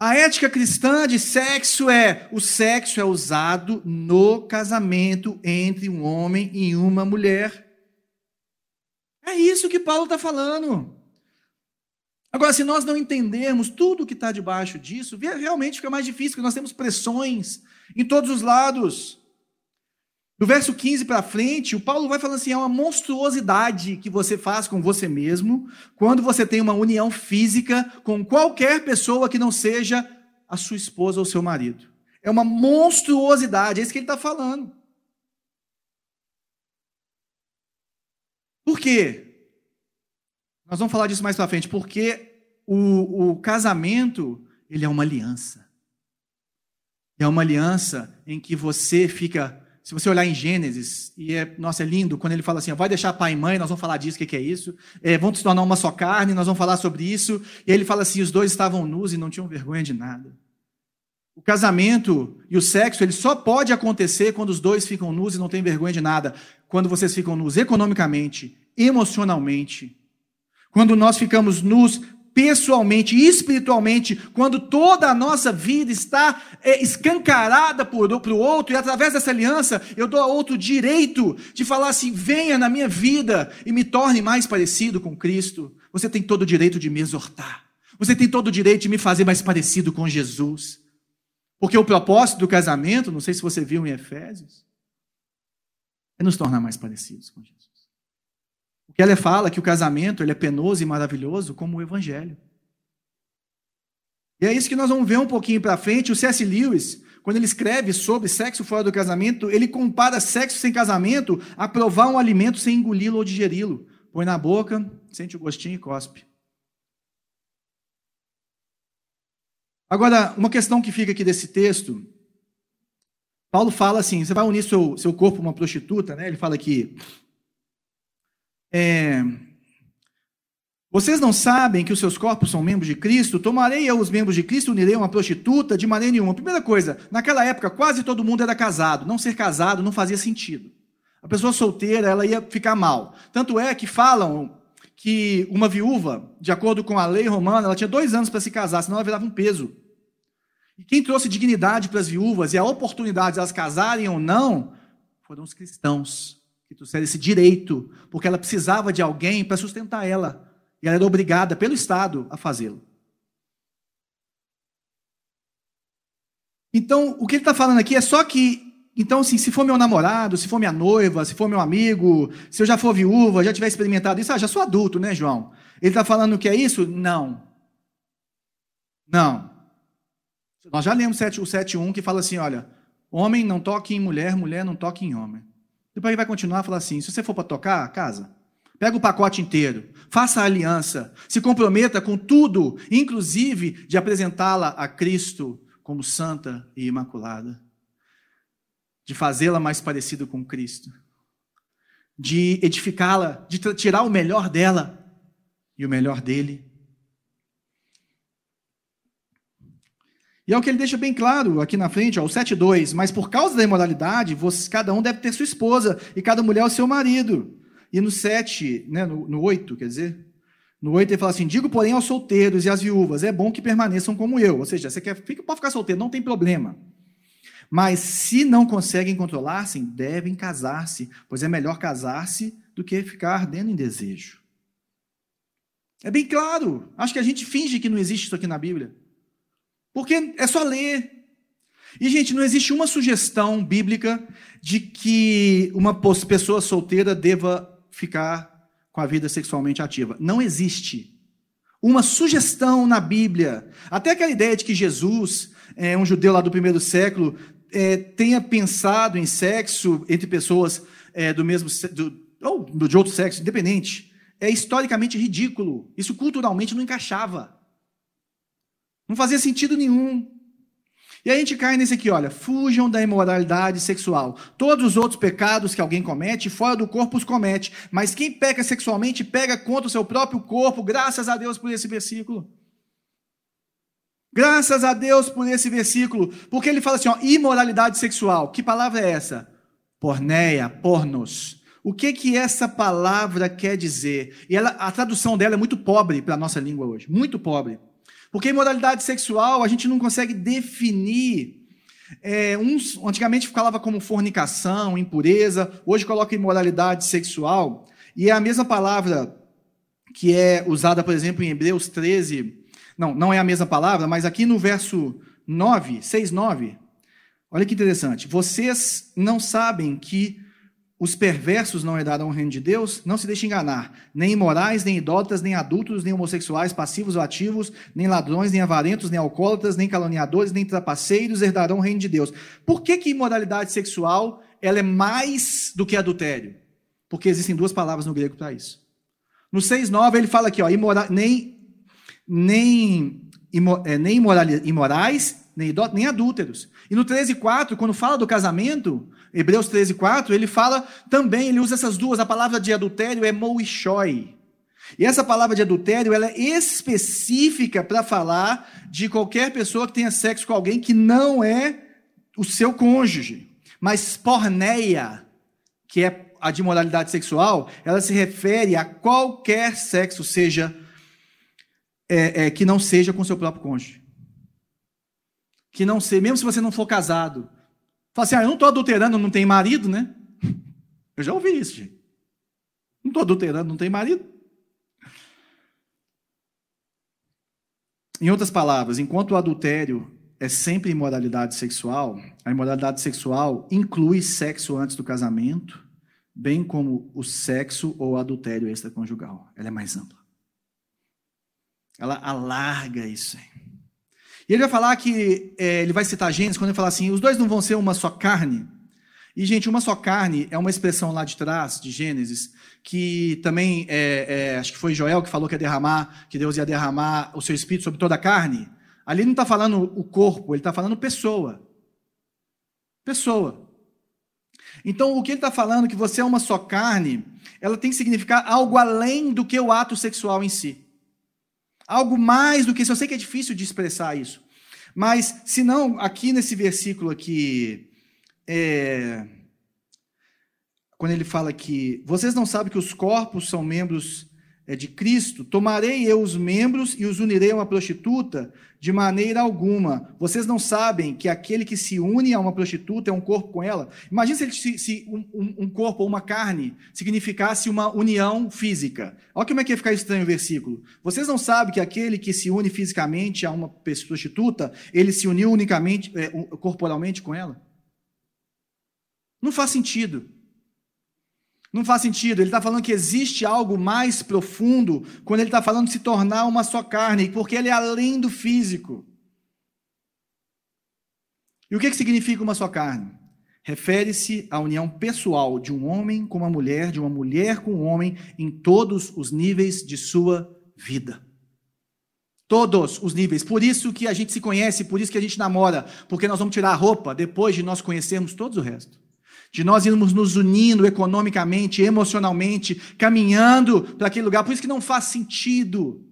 A ética cristã de sexo é: o sexo é usado no casamento entre um homem e uma mulher. É isso que Paulo está falando. Agora, se nós não entendermos tudo que está debaixo disso, realmente fica mais difícil, porque nós temos pressões em todos os lados. Do verso 15 para frente, o Paulo vai falando assim: é uma monstruosidade que você faz com você mesmo quando você tem uma união física com qualquer pessoa que não seja a sua esposa ou seu marido. É uma monstruosidade, é isso que ele está falando. Por quê? Nós vamos falar disso mais para frente. Porque o, o casamento, ele é uma aliança. É uma aliança em que você fica. Se você olhar em Gênesis, e é, nossa, é lindo, quando ele fala assim, vai deixar pai e mãe, nós vamos falar disso, o que, que é isso? É, vão se tornar uma só carne, nós vamos falar sobre isso. E ele fala assim: os dois estavam nus e não tinham vergonha de nada. O casamento e o sexo, ele só pode acontecer quando os dois ficam nus e não têm vergonha de nada. Quando vocês ficam nus economicamente, emocionalmente. Quando nós ficamos nus pessoalmente e espiritualmente, quando toda a nossa vida está é, escancarada para o outro, e através dessa aliança eu dou a outro direito de falar assim: venha na minha vida e me torne mais parecido com Cristo. Você tem todo o direito de me exortar. Você tem todo o direito de me fazer mais parecido com Jesus. Porque o propósito do casamento, não sei se você viu em Efésios, é nos tornar mais parecidos com Jesus. O que ela fala é que o casamento ele é penoso e maravilhoso como o evangelho. E é isso que nós vamos ver um pouquinho para frente. O C.S. Lewis, quando ele escreve sobre sexo fora do casamento, ele compara sexo sem casamento a provar um alimento sem engoli-lo ou digeri-lo. Põe na boca, sente o gostinho e cospe. Agora, uma questão que fica aqui desse texto, Paulo fala assim: você vai unir seu, seu corpo a uma prostituta, né? Ele fala aqui. É, vocês não sabem que os seus corpos são membros de Cristo? Tomarei eu os membros de Cristo unirei uma prostituta? De maneira nenhuma. Primeira coisa, naquela época quase todo mundo era casado. Não ser casado não fazia sentido. A pessoa solteira ela ia ficar mal. Tanto é que falam que uma viúva, de acordo com a lei romana, ela tinha dois anos para se casar, senão ela virava um peso. E quem trouxe dignidade para as viúvas e a oportunidade de elas casarem ou não, foram os cristãos, que trouxeram esse direito, porque ela precisava de alguém para sustentar ela. E ela era obrigada pelo Estado a fazê-lo. Então, o que ele está falando aqui é só que então, assim, se for meu namorado, se for minha noiva, se for meu amigo, se eu já for viúva, já tiver experimentado isso, ah, já sou adulto, né, João? Ele está falando que é isso? Não. Não. Nós já lemos o 7.1 que fala assim, olha, homem não toque em mulher, mulher não toque em homem. Depois ele vai continuar a falar assim, se você for para tocar, casa. Pega o pacote inteiro, faça a aliança, se comprometa com tudo, inclusive de apresentá-la a Cristo como santa e imaculada de fazê-la mais parecida com Cristo, de edificá-la, de tirar o melhor dela e o melhor dele. E é o que ele deixa bem claro aqui na frente, ó, o 7.2, mas por causa da imoralidade, cada um deve ter sua esposa, e cada mulher o seu marido. E no 7, né, no, no 8, quer dizer, No 8 ele fala assim: Digo, porém, aos solteiros e às viúvas, é bom que permaneçam como eu. Ou seja, você quer, fica, pode ficar solteiro, não tem problema. Mas se não conseguem controlar-se, devem casar-se, pois é melhor casar-se do que ficar ardendo em desejo. É bem claro. Acho que a gente finge que não existe isso aqui na Bíblia. Porque é só ler. E, gente, não existe uma sugestão bíblica de que uma pessoa solteira deva ficar com a vida sexualmente ativa. Não existe uma sugestão na Bíblia. Até aquela ideia de que Jesus, é, um judeu lá do primeiro século, é, tenha pensado em sexo entre pessoas é, do mesmo do, ou de outro sexo, independente, é historicamente ridículo. Isso culturalmente não encaixava. Não fazia sentido nenhum. E a gente cai nesse aqui, olha, fujam da imoralidade sexual. Todos os outros pecados que alguém comete, fora do corpo os comete. Mas quem peca sexualmente, pega contra o seu próprio corpo, graças a Deus por esse versículo. Graças a Deus por esse versículo. Porque ele fala assim, ó, imoralidade sexual. Que palavra é essa? Porneia, pornos. O que que essa palavra quer dizer? E ela, a tradução dela é muito pobre para a nossa língua hoje. Muito pobre. Porque imoralidade sexual a gente não consegue definir. É, uns, antigamente falava como fornicação, impureza, hoje coloca imoralidade sexual, e é a mesma palavra que é usada, por exemplo, em Hebreus 13. Não, não é a mesma palavra, mas aqui no verso 9, 6, 9. Olha que interessante. Vocês não sabem que os perversos não herdarão o reino de Deus, não se deixe enganar. Nem imorais, nem idólatras, nem adultos, nem homossexuais, passivos ou ativos, nem ladrões, nem avarentos, nem alcoólatras, nem caluniadores, nem trapaceiros herdarão o reino de Deus. Por que, que imoralidade sexual ela é mais do que adultério? Porque existem duas palavras no grego para isso. No 6,9 ele fala aqui, ó, imora, nem, nem, é, nem imorais, nem, nem adúlteros. E no 13,4, quando fala do casamento, Hebreus 13, 4, ele fala também, ele usa essas duas, a palavra de adultério é moishoi. E essa palavra de adultério, ela é específica para falar de qualquer pessoa que tenha sexo com alguém que não é o seu cônjuge. Mas porneia, que é a de moralidade sexual, ela se refere a qualquer sexo, seja é, é, que não seja com seu próprio cônjuge. Que não seja, mesmo se você não for casado, Fala assim, ah, eu não estou adulterando, não tem marido, né? Eu já ouvi isso, gente. Não estou adulterando, não tem marido. Em outras palavras, enquanto o adultério é sempre imoralidade sexual, a imoralidade sexual inclui sexo antes do casamento, bem como o sexo ou adultério extraconjugal. Ela é mais ampla. Ela alarga isso. E ele vai falar que, é, ele vai citar Gênesis quando ele fala assim: os dois não vão ser uma só carne. E, gente, uma só carne é uma expressão lá de trás, de Gênesis, que também, é, é, acho que foi Joel que falou que ia derramar, que Deus ia derramar o seu espírito sobre toda a carne. Ali não está falando o corpo, ele está falando pessoa. Pessoa. Então, o que ele está falando, que você é uma só carne, ela tem que significar algo além do que o ato sexual em si. Algo mais do que isso. Eu sei que é difícil de expressar isso. Mas, se não, aqui nesse versículo aqui, é, quando ele fala que vocês não sabem que os corpos são membros de Cristo, tomarei eu os membros e os unirei a uma prostituta? De maneira alguma. Vocês não sabem que aquele que se une a uma prostituta é um corpo com ela? Imagina se, se um, um, corpo ou uma carne significasse uma união física. Olha como é que ia ficar estranho o versículo. Vocês não sabem que aquele que se une fisicamente a uma prostituta, ele se uniu unicamente, é, corporalmente com ela? Não faz sentido. Não faz sentido. Ele está falando que existe algo mais profundo quando ele está falando de se tornar uma só carne, porque ele é além do físico. E o que, que significa uma só carne? Refere-se à união pessoal de um homem com uma mulher, de uma mulher com um homem, em todos os níveis de sua vida. Todos os níveis. Por isso que a gente se conhece, por isso que a gente namora, porque nós vamos tirar a roupa depois de nós conhecermos todos o resto de nós irmos nos unindo economicamente, emocionalmente, caminhando para aquele lugar. Por isso que não faz sentido,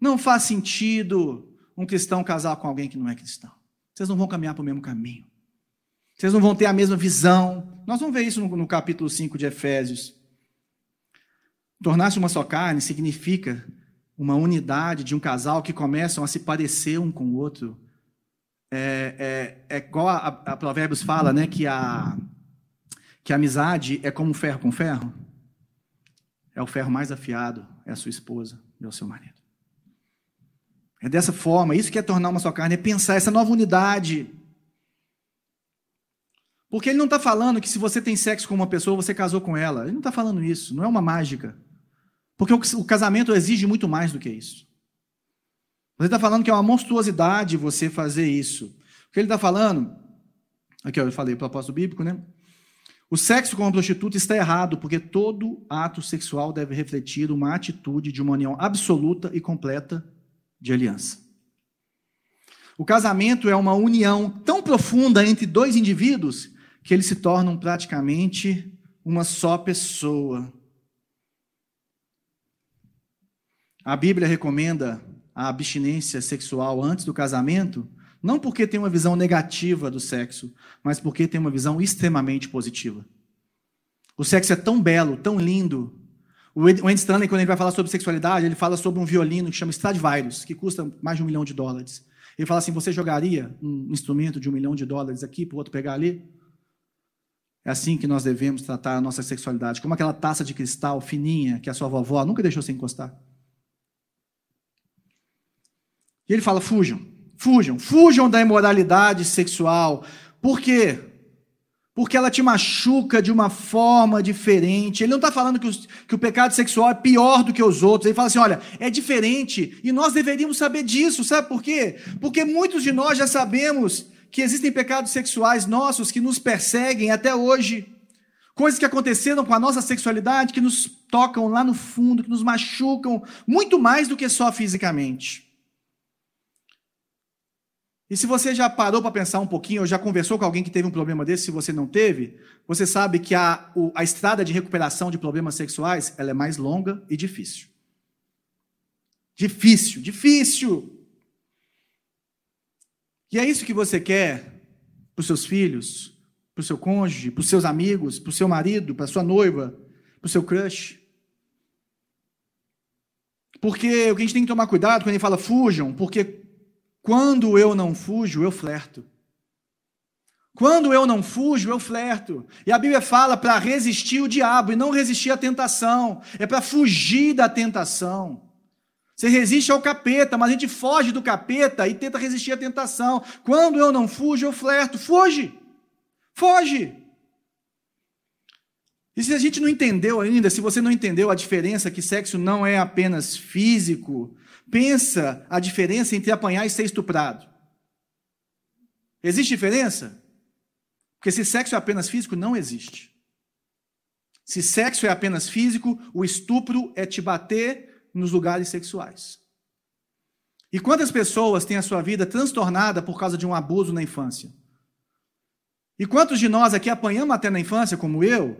não faz sentido um cristão casar com alguém que não é cristão. Vocês não vão caminhar para o mesmo caminho. Vocês não vão ter a mesma visão. Nós vamos ver isso no, no capítulo 5 de Efésios. Tornar-se uma só carne significa uma unidade de um casal que começam a se parecer um com o outro. É, é, é igual a, a, Provérbios fala, né, que a, que a amizade é como ferro com ferro. É o ferro mais afiado, é a sua esposa, é o seu marido. É dessa forma, isso que é tornar uma só carne, é pensar essa nova unidade. Porque ele não está falando que se você tem sexo com uma pessoa, você casou com ela. Ele não está falando isso, não é uma mágica. Porque o casamento exige muito mais do que isso. Você está falando que é uma monstruosidade você fazer isso. O que ele está falando, aqui eu falei propósito bíblico, né? O sexo com uma prostituta está errado, porque todo ato sexual deve refletir uma atitude de uma união absoluta e completa de aliança. O casamento é uma união tão profunda entre dois indivíduos que eles se tornam praticamente uma só pessoa. A Bíblia recomenda a abstinência sexual antes do casamento, não porque tem uma visão negativa do sexo, mas porque tem uma visão extremamente positiva. O sexo é tão belo, tão lindo. O Andy Stanley, quando ele vai falar sobre sexualidade, ele fala sobre um violino que chama Stradivarius, que custa mais de um milhão de dólares. Ele fala assim: você jogaria um instrumento de um milhão de dólares aqui para o outro pegar ali? É assim que nós devemos tratar a nossa sexualidade, como aquela taça de cristal fininha que a sua vovó nunca deixou você encostar. E ele fala: fujam, fujam, fujam da imoralidade sexual. Por quê? Porque ela te machuca de uma forma diferente. Ele não está falando que, os, que o pecado sexual é pior do que os outros. Ele fala assim: olha, é diferente e nós deveríamos saber disso. Sabe por quê? Porque muitos de nós já sabemos que existem pecados sexuais nossos que nos perseguem até hoje. Coisas que aconteceram com a nossa sexualidade que nos tocam lá no fundo, que nos machucam muito mais do que só fisicamente. E se você já parou para pensar um pouquinho, ou já conversou com alguém que teve um problema desse, se você não teve, você sabe que a, o, a estrada de recuperação de problemas sexuais ela é mais longa e difícil. Difícil, difícil. E é isso que você quer para os seus filhos, para o seu cônjuge, para os seus amigos, para o seu marido, para a sua noiva, para o seu crush. Porque o que a gente tem que tomar cuidado quando ele fala fujam, porque quando eu não fujo, eu flerto. Quando eu não fujo, eu flerto. E a Bíblia fala para resistir o diabo e não resistir à tentação. É para fugir da tentação. Você resiste ao capeta, mas a gente foge do capeta e tenta resistir à tentação. Quando eu não fujo, eu flerto. Foge! Foge! E se a gente não entendeu ainda, se você não entendeu a diferença que sexo não é apenas físico, pensa a diferença entre apanhar e ser estuprado. Existe diferença? Porque se sexo é apenas físico, não existe. Se sexo é apenas físico, o estupro é te bater nos lugares sexuais. E quantas pessoas têm a sua vida transtornada por causa de um abuso na infância? E quantos de nós aqui apanhamos até na infância, como eu,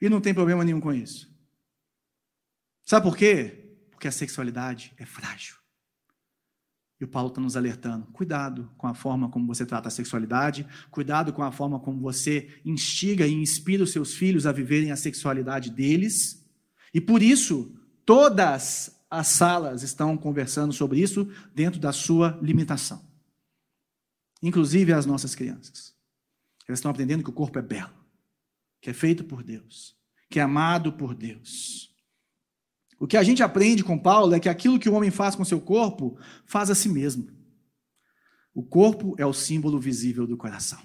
e não tem problema nenhum com isso? Sabe por quê? Porque a sexualidade é frágil. E o Paulo está nos alertando: cuidado com a forma como você trata a sexualidade, cuidado com a forma como você instiga e inspira os seus filhos a viverem a sexualidade deles. E por isso, todas as salas estão conversando sobre isso dentro da sua limitação. Inclusive as nossas crianças. Elas estão aprendendo que o corpo é belo, que é feito por Deus, que é amado por Deus. O que a gente aprende com Paulo é que aquilo que o homem faz com seu corpo, faz a si mesmo. O corpo é o símbolo visível do coração.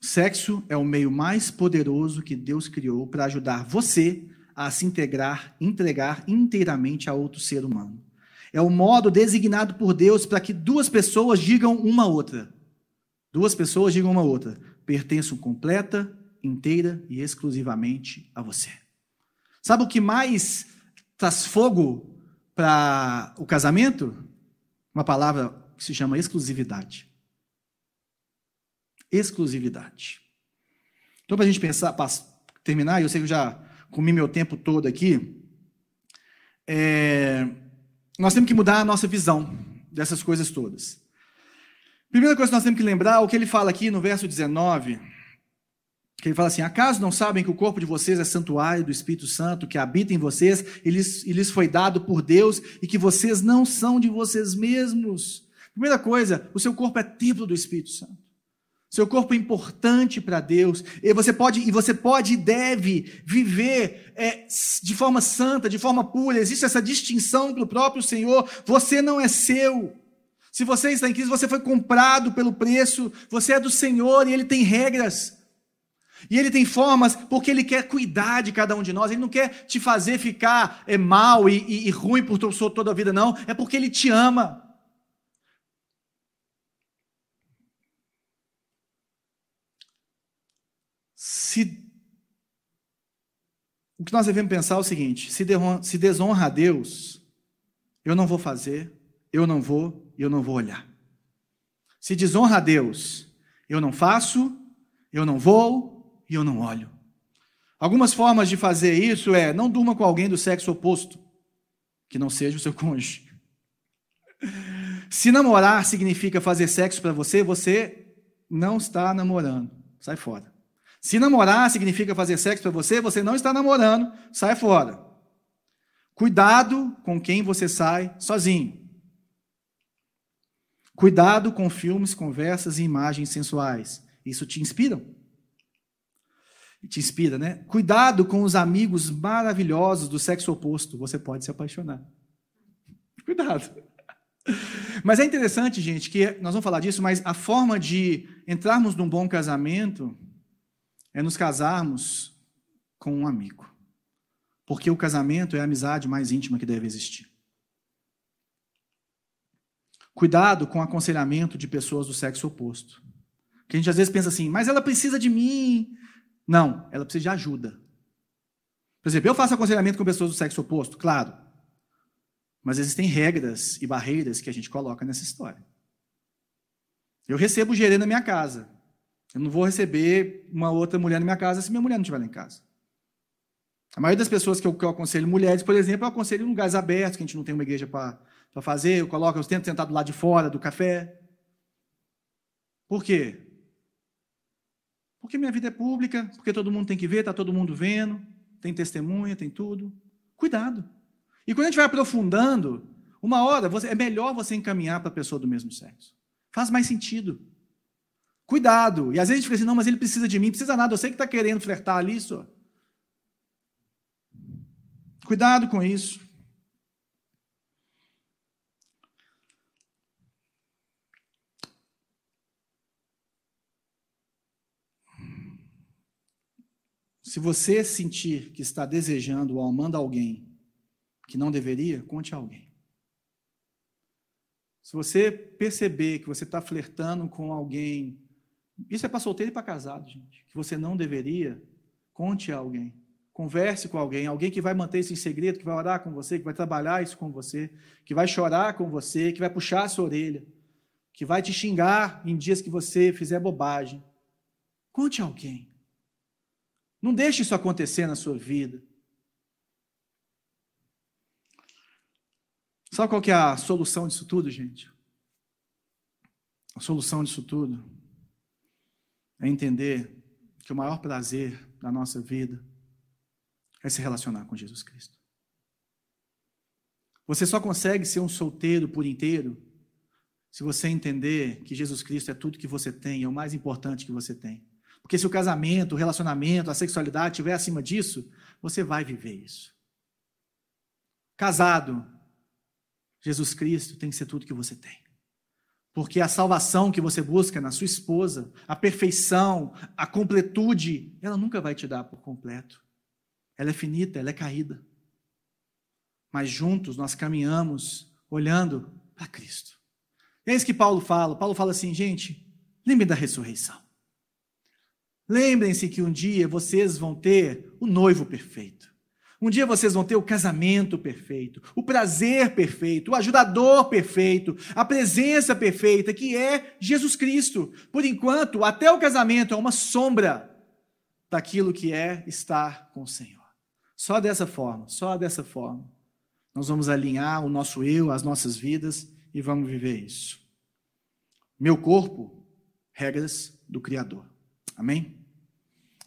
Sexo é o meio mais poderoso que Deus criou para ajudar você a se integrar, entregar inteiramente a outro ser humano. É o modo designado por Deus para que duas pessoas digam uma outra. Duas pessoas digam uma outra. Pertenço completa inteira e exclusivamente a você. Sabe o que mais traz fogo para o casamento? Uma palavra que se chama exclusividade. Exclusividade. Então, para a gente pensar, para terminar, eu sei que eu já comi meu tempo todo aqui, é, nós temos que mudar a nossa visão dessas coisas todas. Primeira coisa que nós temos que lembrar, o que ele fala aqui no verso 19, Que ele fala assim: acaso não sabem que o corpo de vocês é santuário do Espírito Santo que habita em vocês e lhes, e lhes foi dado por Deus e que vocês não são de vocês mesmos? Primeira coisa, o seu corpo é templo do Espírito Santo. Seu corpo é importante para Deus. E você pode e você pode e deve viver é, de forma santa, de forma pura. Existe essa distinção para o próprio Senhor. Você não é seu. Se você está em Cristo, você foi comprado pelo preço. Você é do Senhor e Ele tem regras. E ele tem formas porque ele quer cuidar de cada um de nós. Ele não quer te fazer ficar é, mal e, e, e ruim por toda a vida, não. É porque ele te ama. Se o que nós devemos pensar é o seguinte: se, se desonra a Deus, eu não vou fazer, eu não vou eu não vou olhar. Se desonra a Deus, eu não faço, eu não vou e eu não olho. Algumas formas de fazer isso é não durma com alguém do sexo oposto, que não seja o seu cônjuge. Se namorar significa fazer sexo para você, você não está namorando. Sai fora. Se namorar significa fazer sexo para você, você não está namorando. Sai fora. Cuidado com quem você sai sozinho. Cuidado com filmes, conversas e imagens sensuais. Isso te inspiram? Te inspira, né? Cuidado com os amigos maravilhosos do sexo oposto, você pode se apaixonar. Cuidado. Mas é interessante, gente, que nós vamos falar disso, mas a forma de entrarmos num bom casamento é nos casarmos com um amigo. Porque o casamento é a amizade mais íntima que deve existir. Cuidado com o aconselhamento de pessoas do sexo oposto. Que a gente às vezes pensa assim, mas ela precisa de mim, não, ela precisa de ajuda. Por exemplo, eu faço aconselhamento com pessoas do sexo oposto, claro. Mas existem regras e barreiras que a gente coloca nessa história. Eu recebo o gerê na minha casa. Eu não vou receber uma outra mulher na minha casa se minha mulher não estiver lá em casa. A maioria das pessoas que eu, que eu aconselho, mulheres, por exemplo, eu aconselho em lugares abertos, que a gente não tem uma igreja para fazer, eu coloco, eu tento sentar do lado de fora do café. Por quê? Porque minha vida é pública, porque todo mundo tem que ver, está todo mundo vendo, tem testemunha, tem tudo. Cuidado. E quando a gente vai aprofundando, uma hora você, é melhor você encaminhar para a pessoa do mesmo sexo. Faz mais sentido. Cuidado. E às vezes a gente fica assim, não, mas ele precisa de mim, precisa nada, eu sei que está querendo flertar ali, só. Cuidado com isso. Se você sentir que está desejando ou amando alguém que não deveria, conte a alguém. Se você perceber que você está flertando com alguém, isso é para solteiro e para casado, gente, que você não deveria, conte a alguém. Converse com alguém, alguém que vai manter isso em segredo, que vai orar com você, que vai trabalhar isso com você, que vai chorar com você, que vai puxar a sua orelha, que vai te xingar em dias que você fizer bobagem. Conte a alguém. Não deixe isso acontecer na sua vida. Sabe qual que é a solução disso tudo, gente? A solução disso tudo é entender que o maior prazer da nossa vida é se relacionar com Jesus Cristo. Você só consegue ser um solteiro por inteiro se você entender que Jesus Cristo é tudo que você tem, é o mais importante que você tem. Porque se o casamento, o relacionamento, a sexualidade estiver acima disso, você vai viver isso. Casado, Jesus Cristo tem que ser tudo que você tem. Porque a salvação que você busca na sua esposa, a perfeição, a completude, ela nunca vai te dar por completo. Ela é finita, ela é caída. Mas juntos nós caminhamos olhando para Cristo. É isso que Paulo fala. Paulo fala assim, gente, lembre da ressurreição. Lembrem-se que um dia vocês vão ter o noivo perfeito. Um dia vocês vão ter o casamento perfeito, o prazer perfeito, o ajudador perfeito, a presença perfeita, que é Jesus Cristo. Por enquanto, até o casamento é uma sombra daquilo que é estar com o Senhor. Só dessa forma, só dessa forma, nós vamos alinhar o nosso eu, as nossas vidas e vamos viver isso. Meu corpo, regras do Criador. Amém?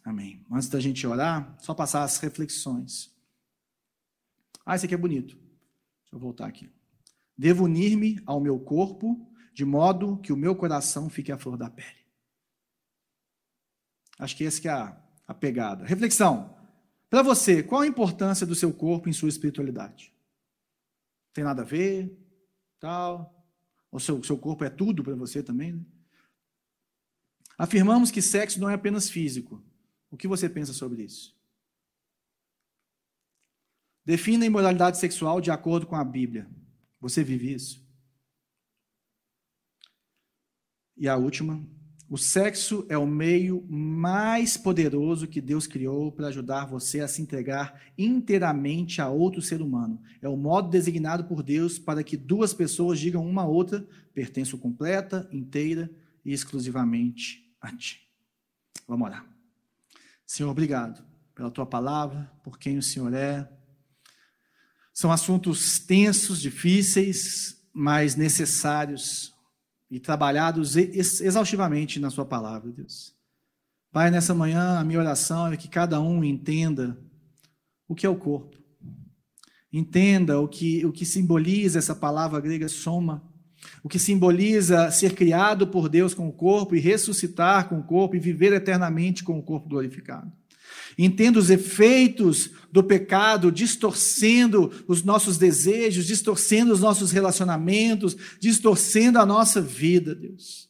Amém. Antes da gente orar, só passar as reflexões. Ah, esse aqui é bonito. Deixa eu voltar aqui. Devo unir-me ao meu corpo de modo que o meu coração fique à flor da pele. Acho que esse que é a, a pegada. Reflexão. Para você, qual a importância do seu corpo em sua espiritualidade? Tem nada a ver? Tal? O seu, seu corpo é tudo para você também? Né? Afirmamos que sexo não é apenas físico. O que você pensa sobre isso? Defina a imoralidade sexual de acordo com a Bíblia. Você vive isso? E a última, o sexo é o meio mais poderoso que Deus criou para ajudar você a se entregar inteiramente a outro ser humano. É o modo designado por Deus para que duas pessoas digam uma a outra: pertenço completa, inteira e exclusivamente a Ti. Vamos orar. Senhor, obrigado pela Tua palavra, por quem o Senhor é. São assuntos tensos, difíceis, mas necessários e trabalhados exaustivamente na Sua palavra, Deus. Pai, nessa manhã, a minha oração é que cada um entenda o que é o corpo. Entenda o que, o que simboliza essa palavra grega soma, o que simboliza ser criado por Deus com o corpo e ressuscitar com o corpo e viver eternamente com o corpo glorificado. Entenda os efeitos do pecado distorcendo os nossos desejos, distorcendo os nossos relacionamentos, distorcendo a nossa vida, Deus.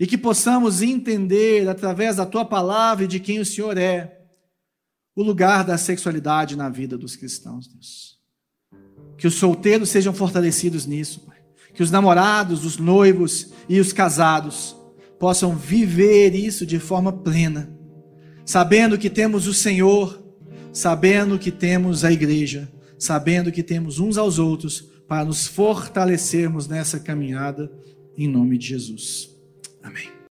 E que possamos entender, através da tua palavra e de quem o Senhor é, o lugar da sexualidade na vida dos cristãos, Deus. Que os solteiros sejam fortalecidos nisso, Pai. Que os namorados, os noivos e os casados possam viver isso de forma plena sabendo que temos o Senhor, sabendo que temos a igreja, sabendo que temos uns aos outros para nos fortalecermos nessa caminhada, em nome de Jesus. Amém.